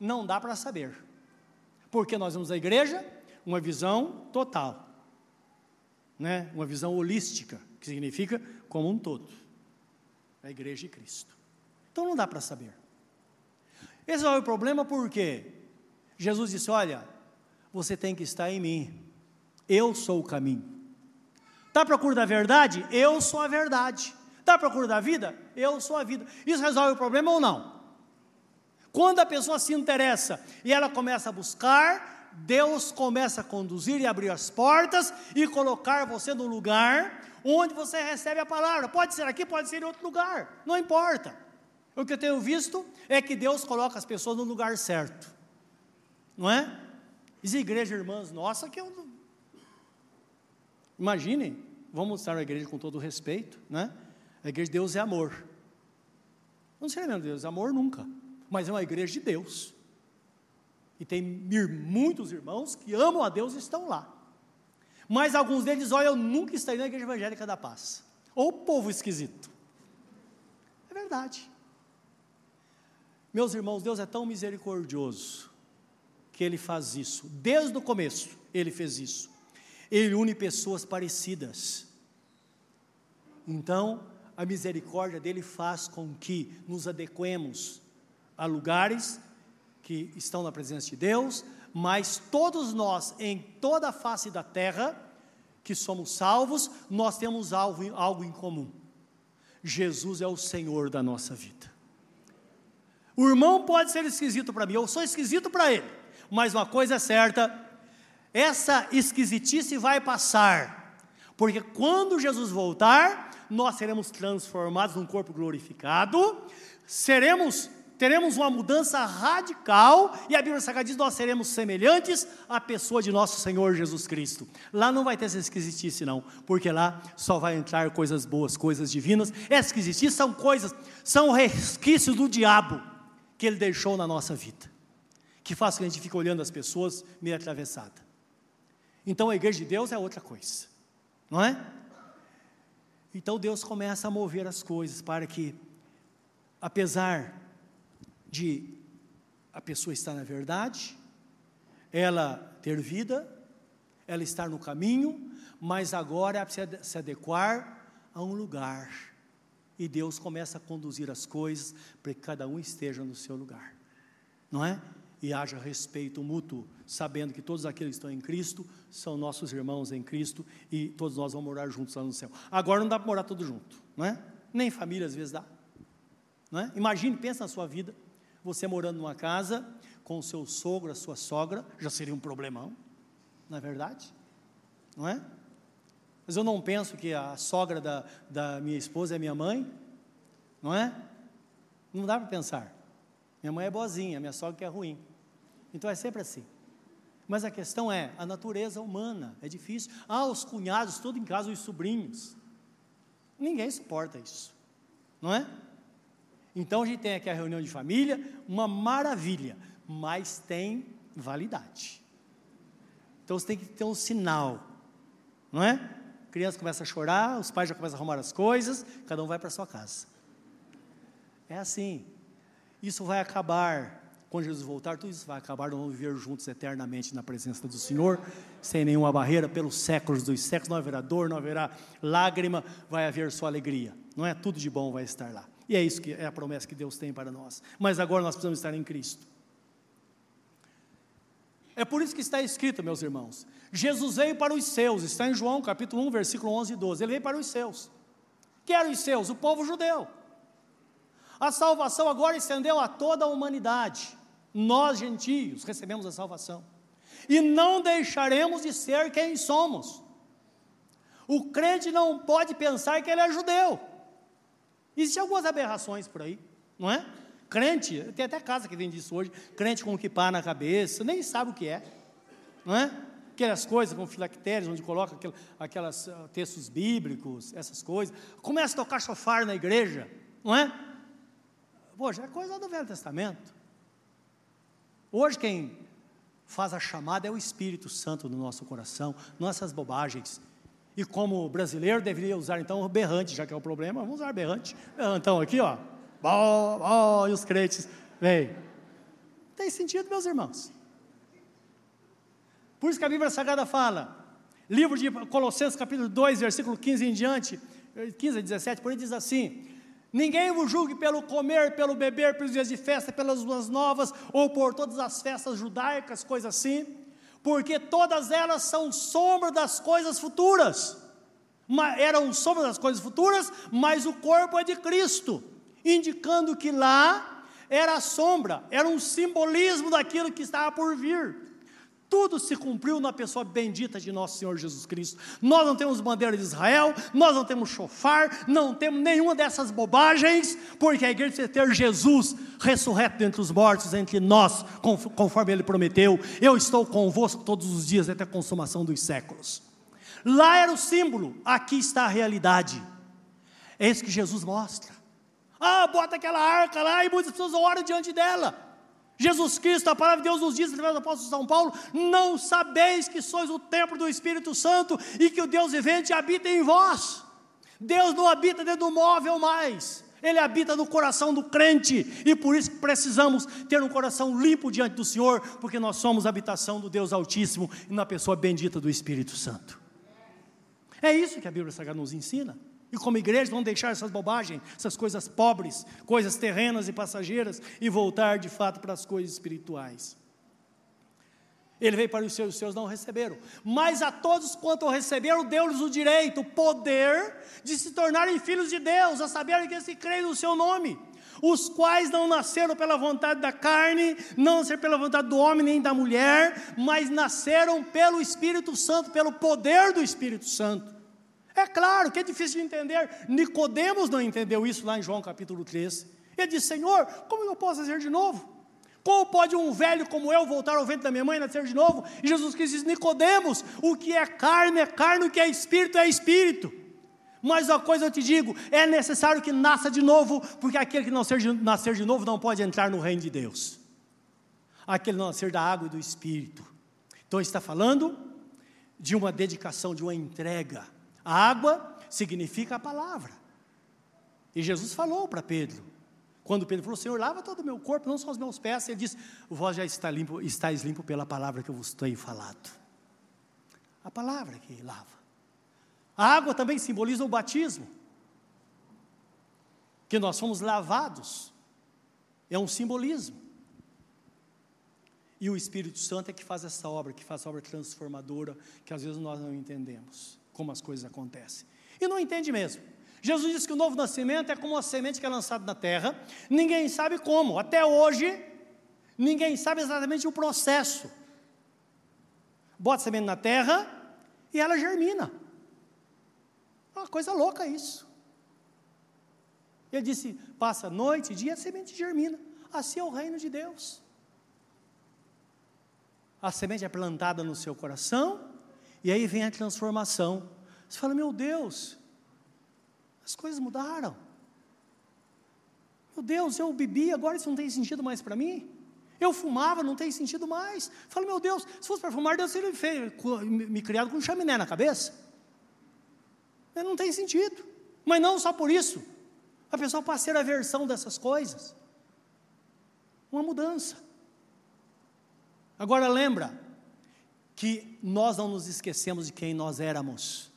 Não dá para saber. Porque nós vamos à igreja, uma visão total, né? uma visão holística, que significa como um todo. A igreja de Cristo. Então não dá para saber. Esse é o problema porque Jesus disse: Olha, você tem que estar em mim, eu sou o caminho. Está à procura da verdade? Eu sou a verdade. Está à procura da vida? Eu sou a vida. Isso resolve o problema ou não? Quando a pessoa se interessa e ela começa a buscar, Deus começa a conduzir e abrir as portas e colocar você no lugar onde você recebe a palavra. Pode ser aqui, pode ser em outro lugar, não importa. O que eu tenho visto é que Deus coloca as pessoas no lugar certo, não é? Diz igreja, irmãs, nossa, que eu. Imaginem, vamos estar na igreja com todo respeito, né? A igreja de Deus é amor. Não sei, meu Deus, amor nunca mas é uma igreja de Deus. E tem muitos irmãos que amam a Deus e estão lá. Mas alguns deles, olha, eu nunca estarei na igreja evangélica da paz. Ou povo esquisito. É verdade. Meus irmãos, Deus é tão misericordioso que Ele faz isso. Desde o começo, Ele fez isso. Ele une pessoas parecidas. Então, a misericórdia dele faz com que nos adequemos Há lugares que estão na presença de Deus, mas todos nós, em toda a face da terra, que somos salvos, nós temos algo, algo em comum. Jesus é o Senhor da nossa vida. O irmão pode ser esquisito para mim, eu sou esquisito para ele, mas uma coisa é certa: essa esquisitice vai passar, porque quando Jesus voltar, nós seremos transformados num corpo glorificado, seremos teremos uma mudança radical, e a Bíblia Sagrada diz: nós seremos semelhantes à pessoa de nosso Senhor Jesus Cristo. Lá não vai ter essa esquisitice, não, porque lá só vai entrar coisas boas, coisas divinas. Essa esquisitice são coisas, são resquícios do diabo que ele deixou na nossa vida, que faz com que a gente fique olhando as pessoas meio atravessada. Então a igreja de Deus é outra coisa, não é? Então Deus começa a mover as coisas para que, apesar de a pessoa estar na verdade, ela ter vida, ela estar no caminho, mas agora ela precisa se adequar a um lugar. E Deus começa a conduzir as coisas para que cada um esteja no seu lugar, não é? E haja respeito mútuo, sabendo que todos aqueles que estão em Cristo são nossos irmãos em Cristo e todos nós vamos morar juntos lá no céu. Agora não dá para morar todos juntos, não é? Nem família às vezes dá, não é? Imagine, pensa na sua vida, você morando numa casa com o seu sogro, a sua sogra, já seria um problemão, não é verdade? Não é? Mas eu não penso que a sogra da, da minha esposa é minha mãe, não é? Não dá para pensar. Minha mãe é boazinha, minha sogra que é ruim. Então é sempre assim. Mas a questão é a natureza humana, é difícil. Ah, os cunhados, tudo em casa, os sobrinhos. Ninguém suporta isso, não é? Então a gente tem aqui a reunião de família, uma maravilha, mas tem validade. Então você tem que ter um sinal, não é? A criança começa a chorar, os pais já começam a arrumar as coisas, cada um vai para sua casa. É assim. Isso vai acabar. Quando Jesus voltar, tudo isso vai acabar, nós vamos viver juntos eternamente na presença do Senhor, sem nenhuma barreira, pelos séculos dos séculos, não haverá dor, não haverá lágrima, vai haver só alegria, não é? Tudo de bom vai estar lá. E é isso que é a promessa que Deus tem para nós. Mas agora nós precisamos estar em Cristo. É por isso que está escrito, meus irmãos. Jesus veio para os seus, está em João capítulo 1, versículo 11 e 12. Ele veio para os seus. Que eram os seus? O povo judeu. A salvação agora estendeu a toda a humanidade. Nós, gentios, recebemos a salvação. E não deixaremos de ser quem somos. O crente não pode pensar que ele é judeu. Existem algumas aberrações por aí, não é? Crente, tem até casa que vende isso hoje, crente com pá na cabeça, nem sabe o que é, não é? Aquelas coisas com filactérios, onde coloca aquel, aquelas uh, textos bíblicos, essas coisas. Começa a tocar chofar na igreja, não é? Poxa, é coisa do Velho Testamento. Hoje quem faz a chamada é o Espírito Santo no nosso coração, não essas bobagens. E como brasileiro deveria usar então o berrante, já que é o problema, vamos usar berrante. Berrantão aqui, ó. E os crentes, vem. Tem sentido, meus irmãos. Por isso que a Bíblia Sagrada fala, livro de Colossenses, capítulo 2, versículo 15 em diante, 15 a 17, por aí diz assim: Ninguém vos julgue pelo comer, pelo beber, pelos dias de festa, pelas luas novas, ou por todas as festas judaicas, coisas assim, porque todas elas são sombra das coisas futuras. Eram sombra das coisas futuras, mas o corpo é de Cristo, indicando que lá era a sombra, era um simbolismo daquilo que estava por vir. Tudo se cumpriu na pessoa bendita de nosso Senhor Jesus Cristo. Nós não temos bandeira de Israel, nós não temos chofar, não temos nenhuma dessas bobagens, porque a igreja precisa ter Jesus ressurreto dentre os mortos, entre nós, conforme ele prometeu. Eu estou convosco todos os dias até a consumação dos séculos. Lá era o símbolo, aqui está a realidade. É isso que Jesus mostra. Ah, bota aquela arca lá e muitas pessoas oram diante dela. Jesus Cristo, a palavra de Deus nos diz, através do apóstolo São Paulo: Não sabeis que sois o templo do Espírito Santo e que o Deus vivente habita em vós. Deus não habita dentro do móvel mais, Ele habita no coração do crente, e por isso precisamos ter um coração limpo diante do Senhor, porque nós somos habitação do Deus Altíssimo e na pessoa bendita do Espírito Santo. É isso que a Bíblia Sagrada nos ensina. E como igreja vamos deixar essas bobagens, essas coisas pobres, coisas terrenas e passageiras e voltar de fato para as coisas espirituais. Ele veio para os seus, os seus não receberam. Mas a todos quanto receberam, deu-lhes o direito, o poder de se tornarem filhos de Deus, a saberem que se creem no seu nome. Os quais não nasceram pela vontade da carne, não nasceram pela vontade do homem nem da mulher, mas nasceram pelo Espírito Santo, pelo poder do Espírito Santo. É claro que é difícil de entender. Nicodemos não entendeu isso lá em João capítulo 3. Ele disse: Senhor, como eu posso nascer de novo? Como pode um velho como eu voltar ao ventre da minha mãe e nascer de novo? E Jesus Cristo diz: Nicodemos, o que é carne é carne, o que é espírito é espírito. Mas uma coisa eu te digo: é necessário que nasça de novo, porque aquele que não nascer de, novo não pode entrar no reino de Deus. Aquele não nascer da água e do espírito. Então está falando de uma dedicação, de uma entrega água significa a palavra. E Jesus falou para Pedro, quando Pedro falou, Senhor, lava todo o meu corpo, não só os meus pés, ele disse, vós já está limpo, estáis limpo pela palavra que eu vos tenho falado. A palavra que lava. A água também simboliza o batismo. Que nós fomos lavados. É um simbolismo. E o Espírito Santo é que faz essa obra, que faz a obra transformadora, que às vezes nós não entendemos como as coisas acontecem. E não entende mesmo. Jesus disse que o novo nascimento é como uma semente que é lançada na terra, ninguém sabe como, até hoje, ninguém sabe exatamente o processo. Bota a semente na terra e ela germina. É uma coisa louca isso. Ele disse: passa noite e dia, a semente germina. Assim é o reino de Deus. A semente é plantada no seu coração, e aí vem a transformação. Você fala, meu Deus, as coisas mudaram. Meu Deus, eu bebi, agora isso não tem sentido mais para mim. Eu fumava, não tem sentido mais. Falo, meu Deus, se fosse para fumar, Deus teria me, me criado com um chaminé na cabeça. Não tem sentido. Mas não só por isso. A pessoa passa a ter a versão dessas coisas. Uma mudança. Agora lembra, que nós não nos esquecemos de quem nós éramos.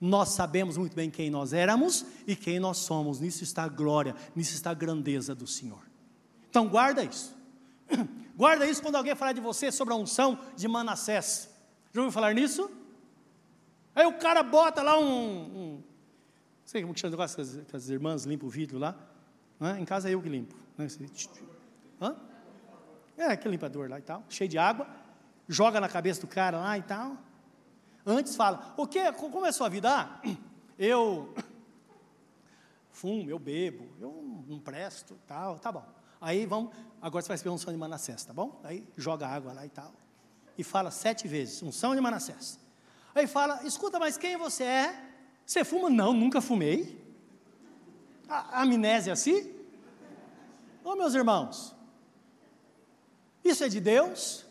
Nós sabemos muito bem quem nós éramos e quem nós somos. Nisso está a glória, nisso está a grandeza do Senhor. Então guarda isso. Guarda isso quando alguém falar de você sobre a unção de Manassés. Já ouviu falar nisso? Aí o cara bota lá um. um não sei como que chama negócio que as, as irmãs limpam o vidro lá. É? Em casa é eu que limpo. Né? Hã? É, aquele limpador lá e tal, cheio de água joga na cabeça do cara lá e tal. Antes fala, o que, como é a sua vida? Ah, eu fumo, eu bebo, eu não presto, tal, tá bom. Aí vamos, agora você vai receber unção de Manassés, tá bom? Aí joga água lá e tal. E fala sete vezes, unção de Manassés. Aí fala, escuta, mas quem você é? Você fuma? Não, nunca fumei. A, amnésia assim? Ô meus irmãos, isso é de Deus?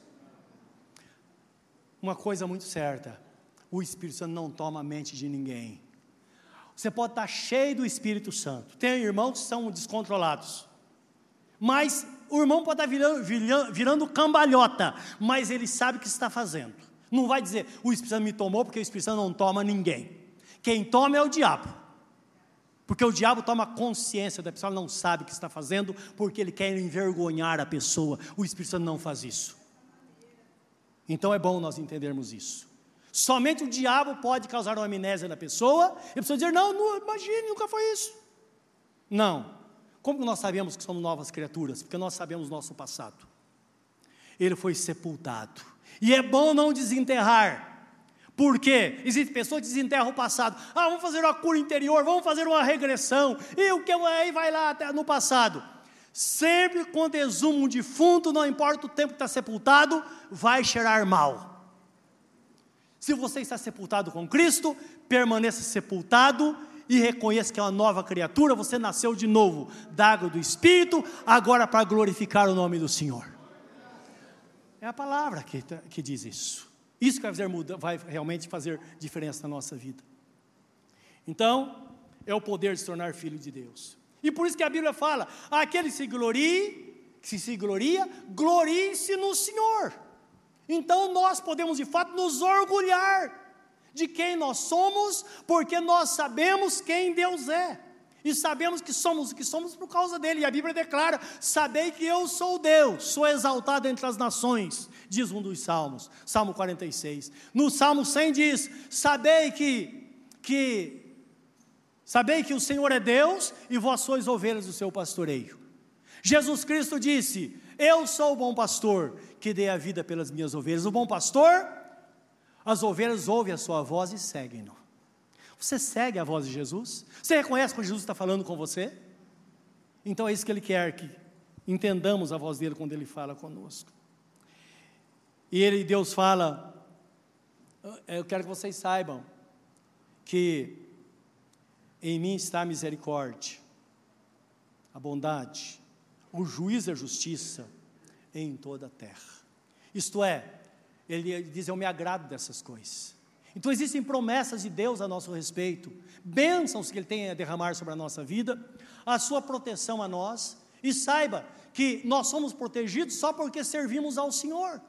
Uma coisa muito certa: o Espírito Santo não toma a mente de ninguém. Você pode estar cheio do Espírito Santo. Tem irmãos que são descontrolados. Mas o irmão pode estar virando, virando, virando cambalhota, mas ele sabe o que está fazendo. Não vai dizer, o Espírito Santo me tomou, porque o Espírito Santo não toma ninguém. Quem toma é o diabo. Porque o diabo toma consciência da pessoa, não sabe o que está fazendo, porque ele quer envergonhar a pessoa. O Espírito Santo não faz isso. Então é bom nós entendermos isso. Somente o diabo pode causar uma amnésia na pessoa, e a pessoa dizer, não, não imagine, nunca foi isso. Não. Como nós sabemos que somos novas criaturas? Porque nós sabemos nosso passado. Ele foi sepultado. E é bom não desenterrar. Por quê? Existem pessoas que desenterram o passado. Ah, vamos fazer uma cura interior, vamos fazer uma regressão. E o que aí vai lá até no passado. Sempre quando exuma um defunto, não importa o tempo que está sepultado, vai cheirar mal. Se você está sepultado com Cristo, permaneça sepultado e reconheça que é uma nova criatura, você nasceu de novo, da água do Espírito, agora para glorificar o nome do Senhor. É a palavra que, que diz isso. Isso que vai, fazer, vai realmente fazer diferença na nossa vida. Então, é o poder de se tornar filho de Deus. E por isso que a Bíblia fala: aquele que se glorie, que se gloria, glorie-se no Senhor. Então nós podemos de fato nos orgulhar de quem nós somos, porque nós sabemos quem Deus é e sabemos que somos o que somos por causa dele. E a Bíblia declara: Sabei que eu sou Deus, sou exaltado entre as nações, diz um dos salmos, Salmo 46. No Salmo 100 diz: Sabei que, que Sabei que o Senhor é Deus e vós sois ovelhas do seu pastoreio. Jesus Cristo disse: Eu sou o bom pastor que dei a vida pelas minhas ovelhas. O bom pastor, as ovelhas ouvem a sua voz e seguem-no. Você segue a voz de Jesus? Você reconhece quando Jesus está falando com você? Então é isso que Ele quer que entendamos a voz dele quando Ele fala conosco. E Ele, Deus fala, eu quero que vocês saibam que em mim está a misericórdia, a bondade, o juízo e a justiça em toda a terra. Isto é, ele diz: Eu me agrado dessas coisas. Então existem promessas de Deus a nosso respeito, bênçãos que Ele tem a derramar sobre a nossa vida, a sua proteção a nós, e saiba que nós somos protegidos só porque servimos ao Senhor.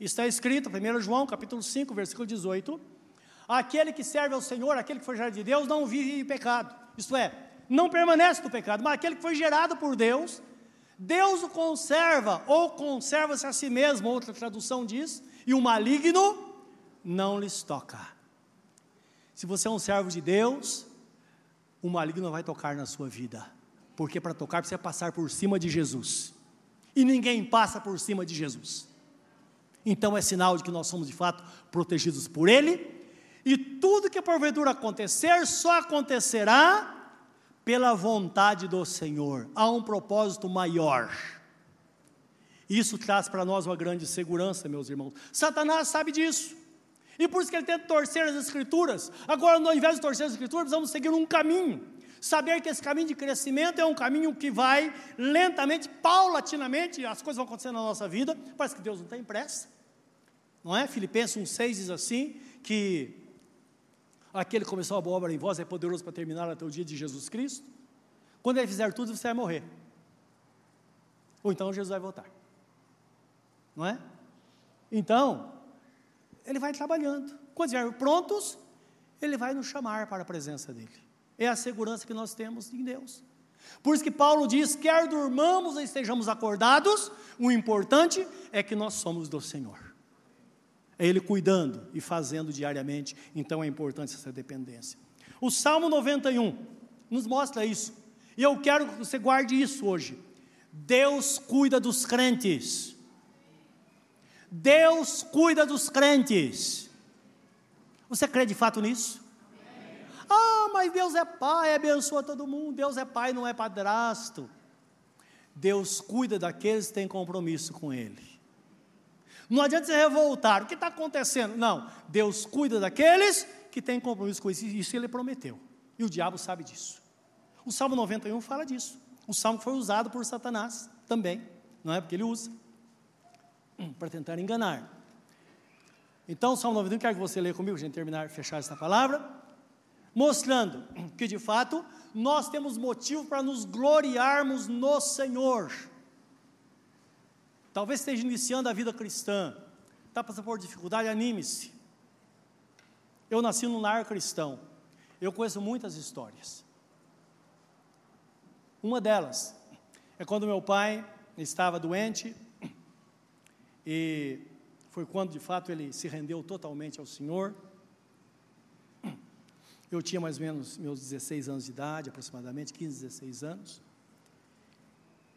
Está escrito, 1 João capítulo 5, versículo 18: aquele que serve ao Senhor, aquele que foi gerado de Deus, não vive em pecado. Isto é, não permanece no pecado, mas aquele que foi gerado por Deus, Deus o conserva, ou conserva-se a si mesmo, outra tradução diz, e o maligno não lhes toca. Se você é um servo de Deus, o maligno não vai tocar na sua vida, porque para tocar precisa passar por cima de Jesus, e ninguém passa por cima de Jesus. Então é sinal de que nós somos de fato protegidos por Ele, e tudo que porventura acontecer, só acontecerá pela vontade do Senhor, há um propósito maior. Isso traz para nós uma grande segurança, meus irmãos. Satanás sabe disso. E por isso que ele tenta torcer as escrituras. Agora, ao invés de torcer as escrituras, precisamos seguir um caminho. Saber que esse caminho de crescimento é um caminho que vai lentamente, paulatinamente, as coisas vão acontecendo na nossa vida. Parece que Deus não tem pressa. Não é? Filipenses 1,6 diz assim: que aquele que começou a boa obra em vós é poderoso para terminar até o dia de Jesus Cristo. Quando ele fizer tudo, você vai morrer. Ou então Jesus vai voltar. Não é? Então, ele vai trabalhando. Quando estivermos prontos, ele vai nos chamar para a presença dele. É a segurança que nós temos em Deus. Por isso que Paulo diz: quer durmamos ou estejamos acordados, o importante é que nós somos do Senhor. É Ele cuidando e fazendo diariamente, então é importante essa dependência. O Salmo 91 nos mostra isso, e eu quero que você guarde isso hoje. Deus cuida dos crentes. Deus cuida dos crentes. Você crê de fato nisso? Ah, mas Deus é pai, abençoa todo mundo. Deus é pai, não é padrasto. Deus cuida daqueles que têm compromisso com Ele. Não adianta se revoltar. O que está acontecendo? Não. Deus cuida daqueles que têm compromisso com isso. Isso Ele prometeu. E o diabo sabe disso. O Salmo 91 fala disso. O salmo foi usado por Satanás também. Não é porque ele usa para tentar enganar. Então, Salmo 91, quero que você leia comigo, gente terminar, fechar essa palavra, mostrando que de fato nós temos motivo para nos gloriarmos no Senhor. Talvez esteja iniciando a vida cristã, está passando por dificuldade, anime-se. Eu nasci num lar cristão, eu conheço muitas histórias. Uma delas é quando meu pai estava doente e foi quando de fato ele se rendeu totalmente ao Senhor. Eu tinha mais ou menos meus 16 anos de idade, aproximadamente 15, 16 anos.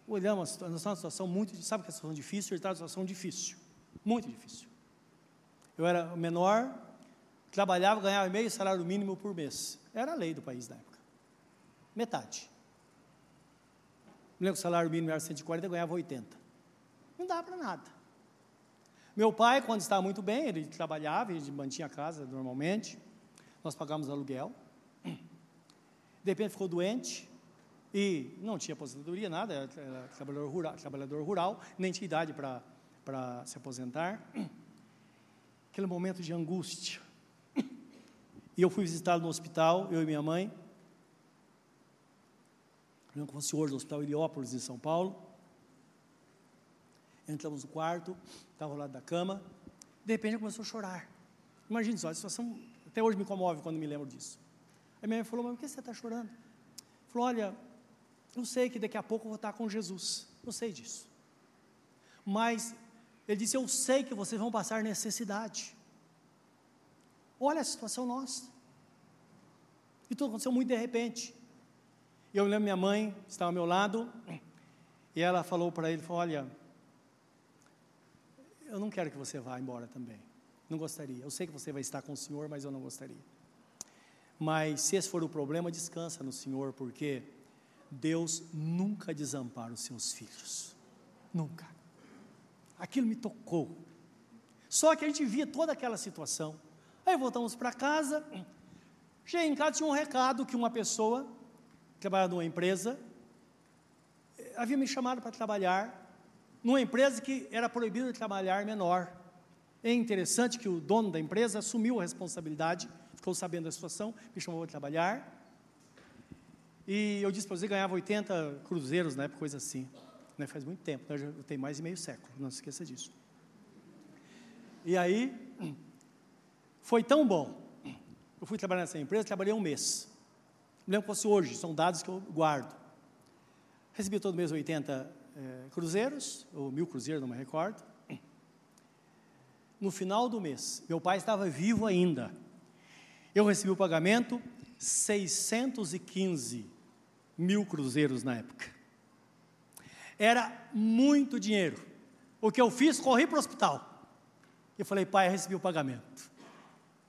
Olhamos, nós estamos numa situação muito, sabe que é uma situação difícil? Ele está numa situação difícil, muito difícil. Eu era menor, trabalhava, ganhava meio salário mínimo por mês. Era a lei do país na época. Metade. Me lembro que o salário mínimo era 140, eu ganhava 80. Não dá para nada. Meu pai, quando estava muito bem, ele trabalhava, ele mantinha a casa normalmente. Nós pagávamos aluguel. De repente ficou doente e não tinha aposentadoria, nada, era, trabalhador, rural, trabalhador rural, nem tinha idade para se aposentar. Aquele momento de angústia. E eu fui visitá-lo no hospital, eu e minha mãe. Lembro que fosse hoje no Hospital Heliópolis, em São Paulo. Entramos no quarto, estava ao lado da cama. De repente, começou a chorar. Imagine só, a situação até hoje me comove quando me lembro disso. Aí minha mãe falou: Mas por que você está chorando? Falou: Olha, eu sei que daqui a pouco eu vou estar com Jesus. Eu sei disso. Mas ele disse: Eu sei que vocês vão passar necessidade. Olha a situação nossa. E tudo aconteceu muito de repente. Eu lembro minha mãe, estava ao meu lado, e ela falou para ele: falou, Olha, eu não quero que você vá embora também. Não gostaria. Eu sei que você vai estar com o Senhor, mas eu não gostaria. Mas se esse for o problema, descansa no Senhor, porque Deus nunca desampara os seus filhos. Nunca. Aquilo me tocou. Só que a gente via toda aquela situação. Aí voltamos para casa. Cheguei em casa, tinha um recado que uma pessoa, trabalhava numa empresa, havia me chamado para trabalhar numa empresa que era proibido de trabalhar menor. É interessante que o dono da empresa assumiu a responsabilidade, ficou sabendo da situação, me chamou para trabalhar. E eu disse para você, ganhava 80 cruzeiros época, coisa assim. Né, faz muito tempo, né, eu tenho mais de meio século, não se esqueça disso. E aí, foi tão bom. Eu fui trabalhar nessa empresa, trabalhei um mês. Lembro que fosse hoje, são dados que eu guardo. Recebi todo mês 80 é, cruzeiros, ou mil cruzeiros, não me recordo. No final do mês, meu pai estava vivo ainda. Eu recebi o pagamento 615 mil cruzeiros na época. Era muito dinheiro. O que eu fiz, corri para o hospital. Eu falei, pai, eu recebi o pagamento.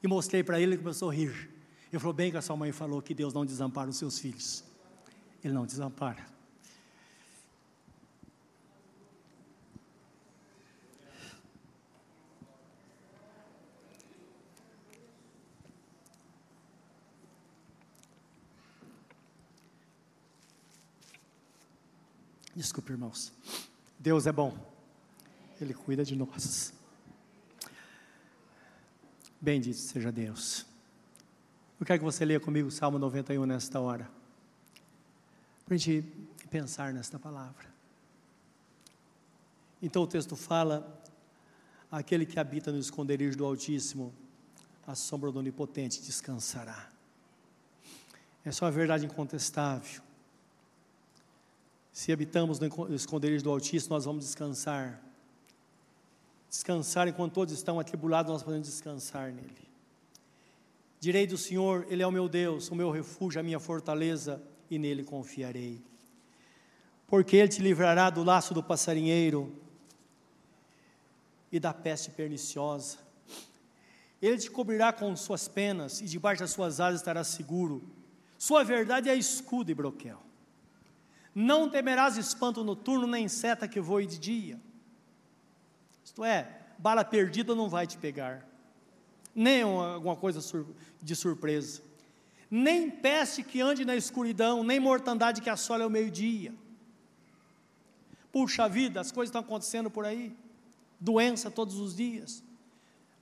E mostrei para ele e começou a rir. Ele falou, bem que a sua mãe falou que Deus não desampara os seus filhos. Ele não desampara. Desculpe, irmãos. Deus é bom. Ele cuida de nós. Bendito seja Deus. Eu quero que você leia comigo o Salmo 91 nesta hora. Para a gente pensar nesta palavra. Então o texto fala: aquele que habita no esconderijo do Altíssimo, a sombra do Onipotente descansará. Essa é uma verdade incontestável. Se habitamos no esconderijo do Altíssimo, nós vamos descansar. Descansar enquanto todos estão atribulados, nós podemos descansar nele. Direi do Senhor, Ele é o meu Deus, o meu refúgio, a minha fortaleza, e nele confiarei. Porque Ele te livrará do laço do passarinheiro e da peste perniciosa. Ele te cobrirá com suas penas, e debaixo das suas asas estará seguro. Sua verdade é escudo e broquel. Não temerás espanto noturno, nem seta que voe de dia. Isto é, bala perdida não vai te pegar, nem alguma coisa de surpresa, nem peste que ande na escuridão, nem mortandade que assole ao meio-dia. Puxa vida, as coisas estão acontecendo por aí, doença todos os dias.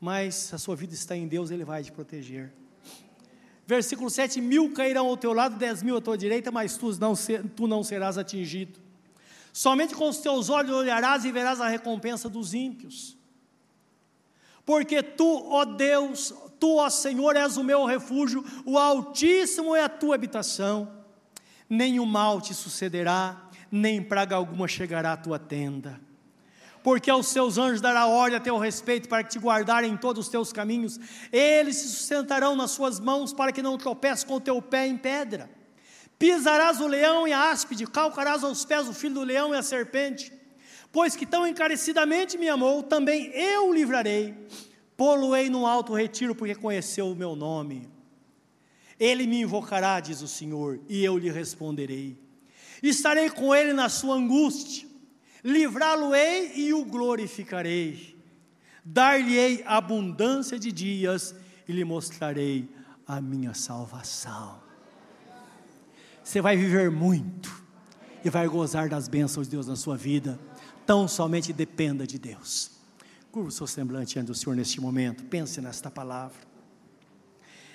mas a sua vida está em Deus, Ele vai te proteger. Versículo 7: Mil cairão ao teu lado, dez mil à tua direita, mas tu não, tu não serás atingido. Somente com os teus olhos olharás e verás a recompensa dos ímpios. Porque tu, ó Deus, tu, ó Senhor, és o meu refúgio, o Altíssimo é a tua habitação. Nenhum mal te sucederá, nem praga alguma chegará à tua tenda porque aos seus anjos dará ordem a teu respeito para que te guardarem em todos os teus caminhos. Eles se sustentarão nas suas mãos para que não tropeces com o teu pé em pedra. Pisarás o leão e a áspide, calcarás aos pés o filho do leão e a serpente. Pois que tão encarecidamente me amou, também eu o livrarei. Pô-lo-ei no alto retiro, porque conheceu o meu nome. Ele me invocará, diz o Senhor, e eu lhe responderei. Estarei com ele na sua angústia livrá-lo-ei e o glorificarei, dar-lhe-ei abundância de dias e lhe mostrarei a minha salvação. Você vai viver muito e vai gozar das bênçãos de Deus na sua vida, tão somente dependa de Deus. Curva o seu semblante ante o Senhor neste momento, pense nesta palavra.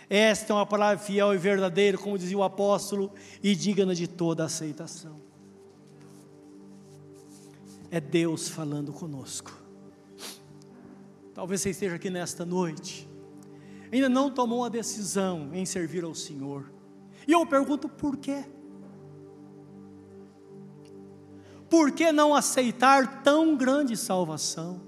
Esta é uma palavra fiel e verdadeira, como dizia o apóstolo, e digna de toda aceitação é Deus falando conosco. Talvez você esteja aqui nesta noite, ainda não tomou a decisão em servir ao Senhor, e eu pergunto por quê? Por que não aceitar tão grande salvação?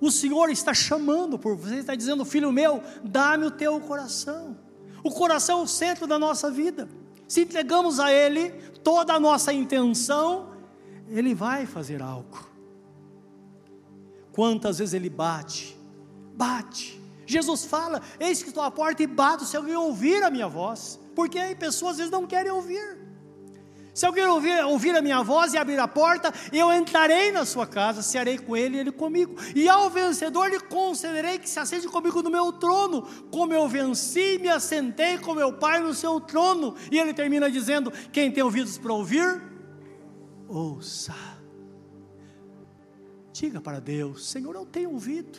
O Senhor está chamando por você, está dizendo, filho meu, dá-me o teu coração. O coração é o centro da nossa vida. Se entregamos a Ele toda a nossa intenção, Ele vai fazer algo. Quantas vezes Ele bate, bate. Jesus fala: Eis que estou à porta e bato, se alguém ouvir a minha voz, porque aí pessoas às vezes não querem ouvir. Se alguém ouvir, ouvir a minha voz e abrir a porta, eu entrarei na sua casa, cearei com ele e ele comigo. E ao vencedor lhe concederei que se assente comigo no meu trono, como eu venci e me assentei com meu Pai no seu trono. E ele termina dizendo: Quem tem ouvidos para ouvir, ouça. Diga para Deus: Senhor, eu tenho ouvido,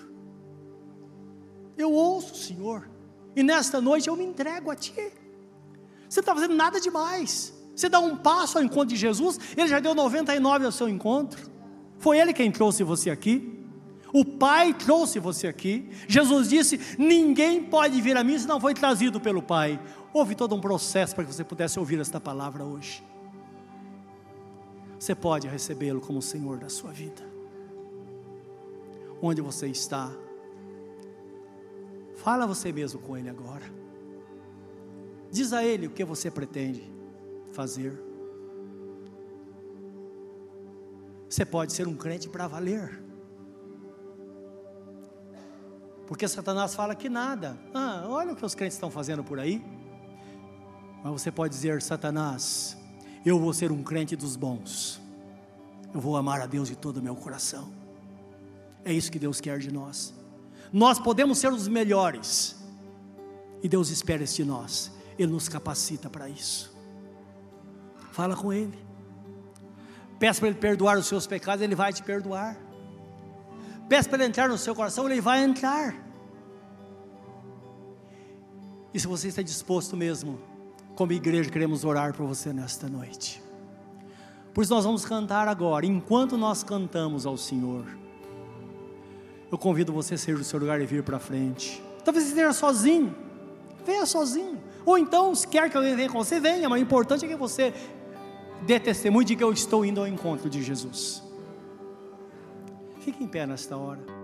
eu ouço, Senhor, e nesta noite eu me entrego a Ti. Você não está fazendo nada demais. Você dá um passo ao encontro de Jesus, ele já deu 99 ao seu encontro. Foi ele quem trouxe você aqui. O Pai trouxe você aqui. Jesus disse: Ninguém pode vir a mim se não foi trazido pelo Pai. Houve todo um processo para que você pudesse ouvir esta palavra hoje. Você pode recebê-lo como Senhor da sua vida. Onde você está? Fala você mesmo com Ele agora. Diz a Ele o que você pretende fazer. Você pode ser um crente para valer. Porque Satanás fala que nada. Ah, olha o que os crentes estão fazendo por aí. Mas você pode dizer, Satanás, eu vou ser um crente dos bons. Eu vou amar a Deus de todo o meu coração. É isso que Deus quer de nós. Nós podemos ser os melhores. E Deus espera isso de nós. Ele nos capacita para isso. Fala com Ele. Peça para Ele perdoar os seus pecados, Ele vai te perdoar. Peça para Ele entrar no seu coração, Ele vai entrar. E se você está disposto mesmo, como igreja, queremos orar por você nesta noite. Por isso nós vamos cantar agora. Enquanto nós cantamos ao Senhor, eu convido você a sair do seu lugar e vir para frente. Talvez você esteja sozinho. Venha sozinho. Ou então, se quer que alguém venha com você, venha. Mas o importante é que você dê testemunho de que eu estou indo ao encontro de Jesus. Fique em pé nesta hora.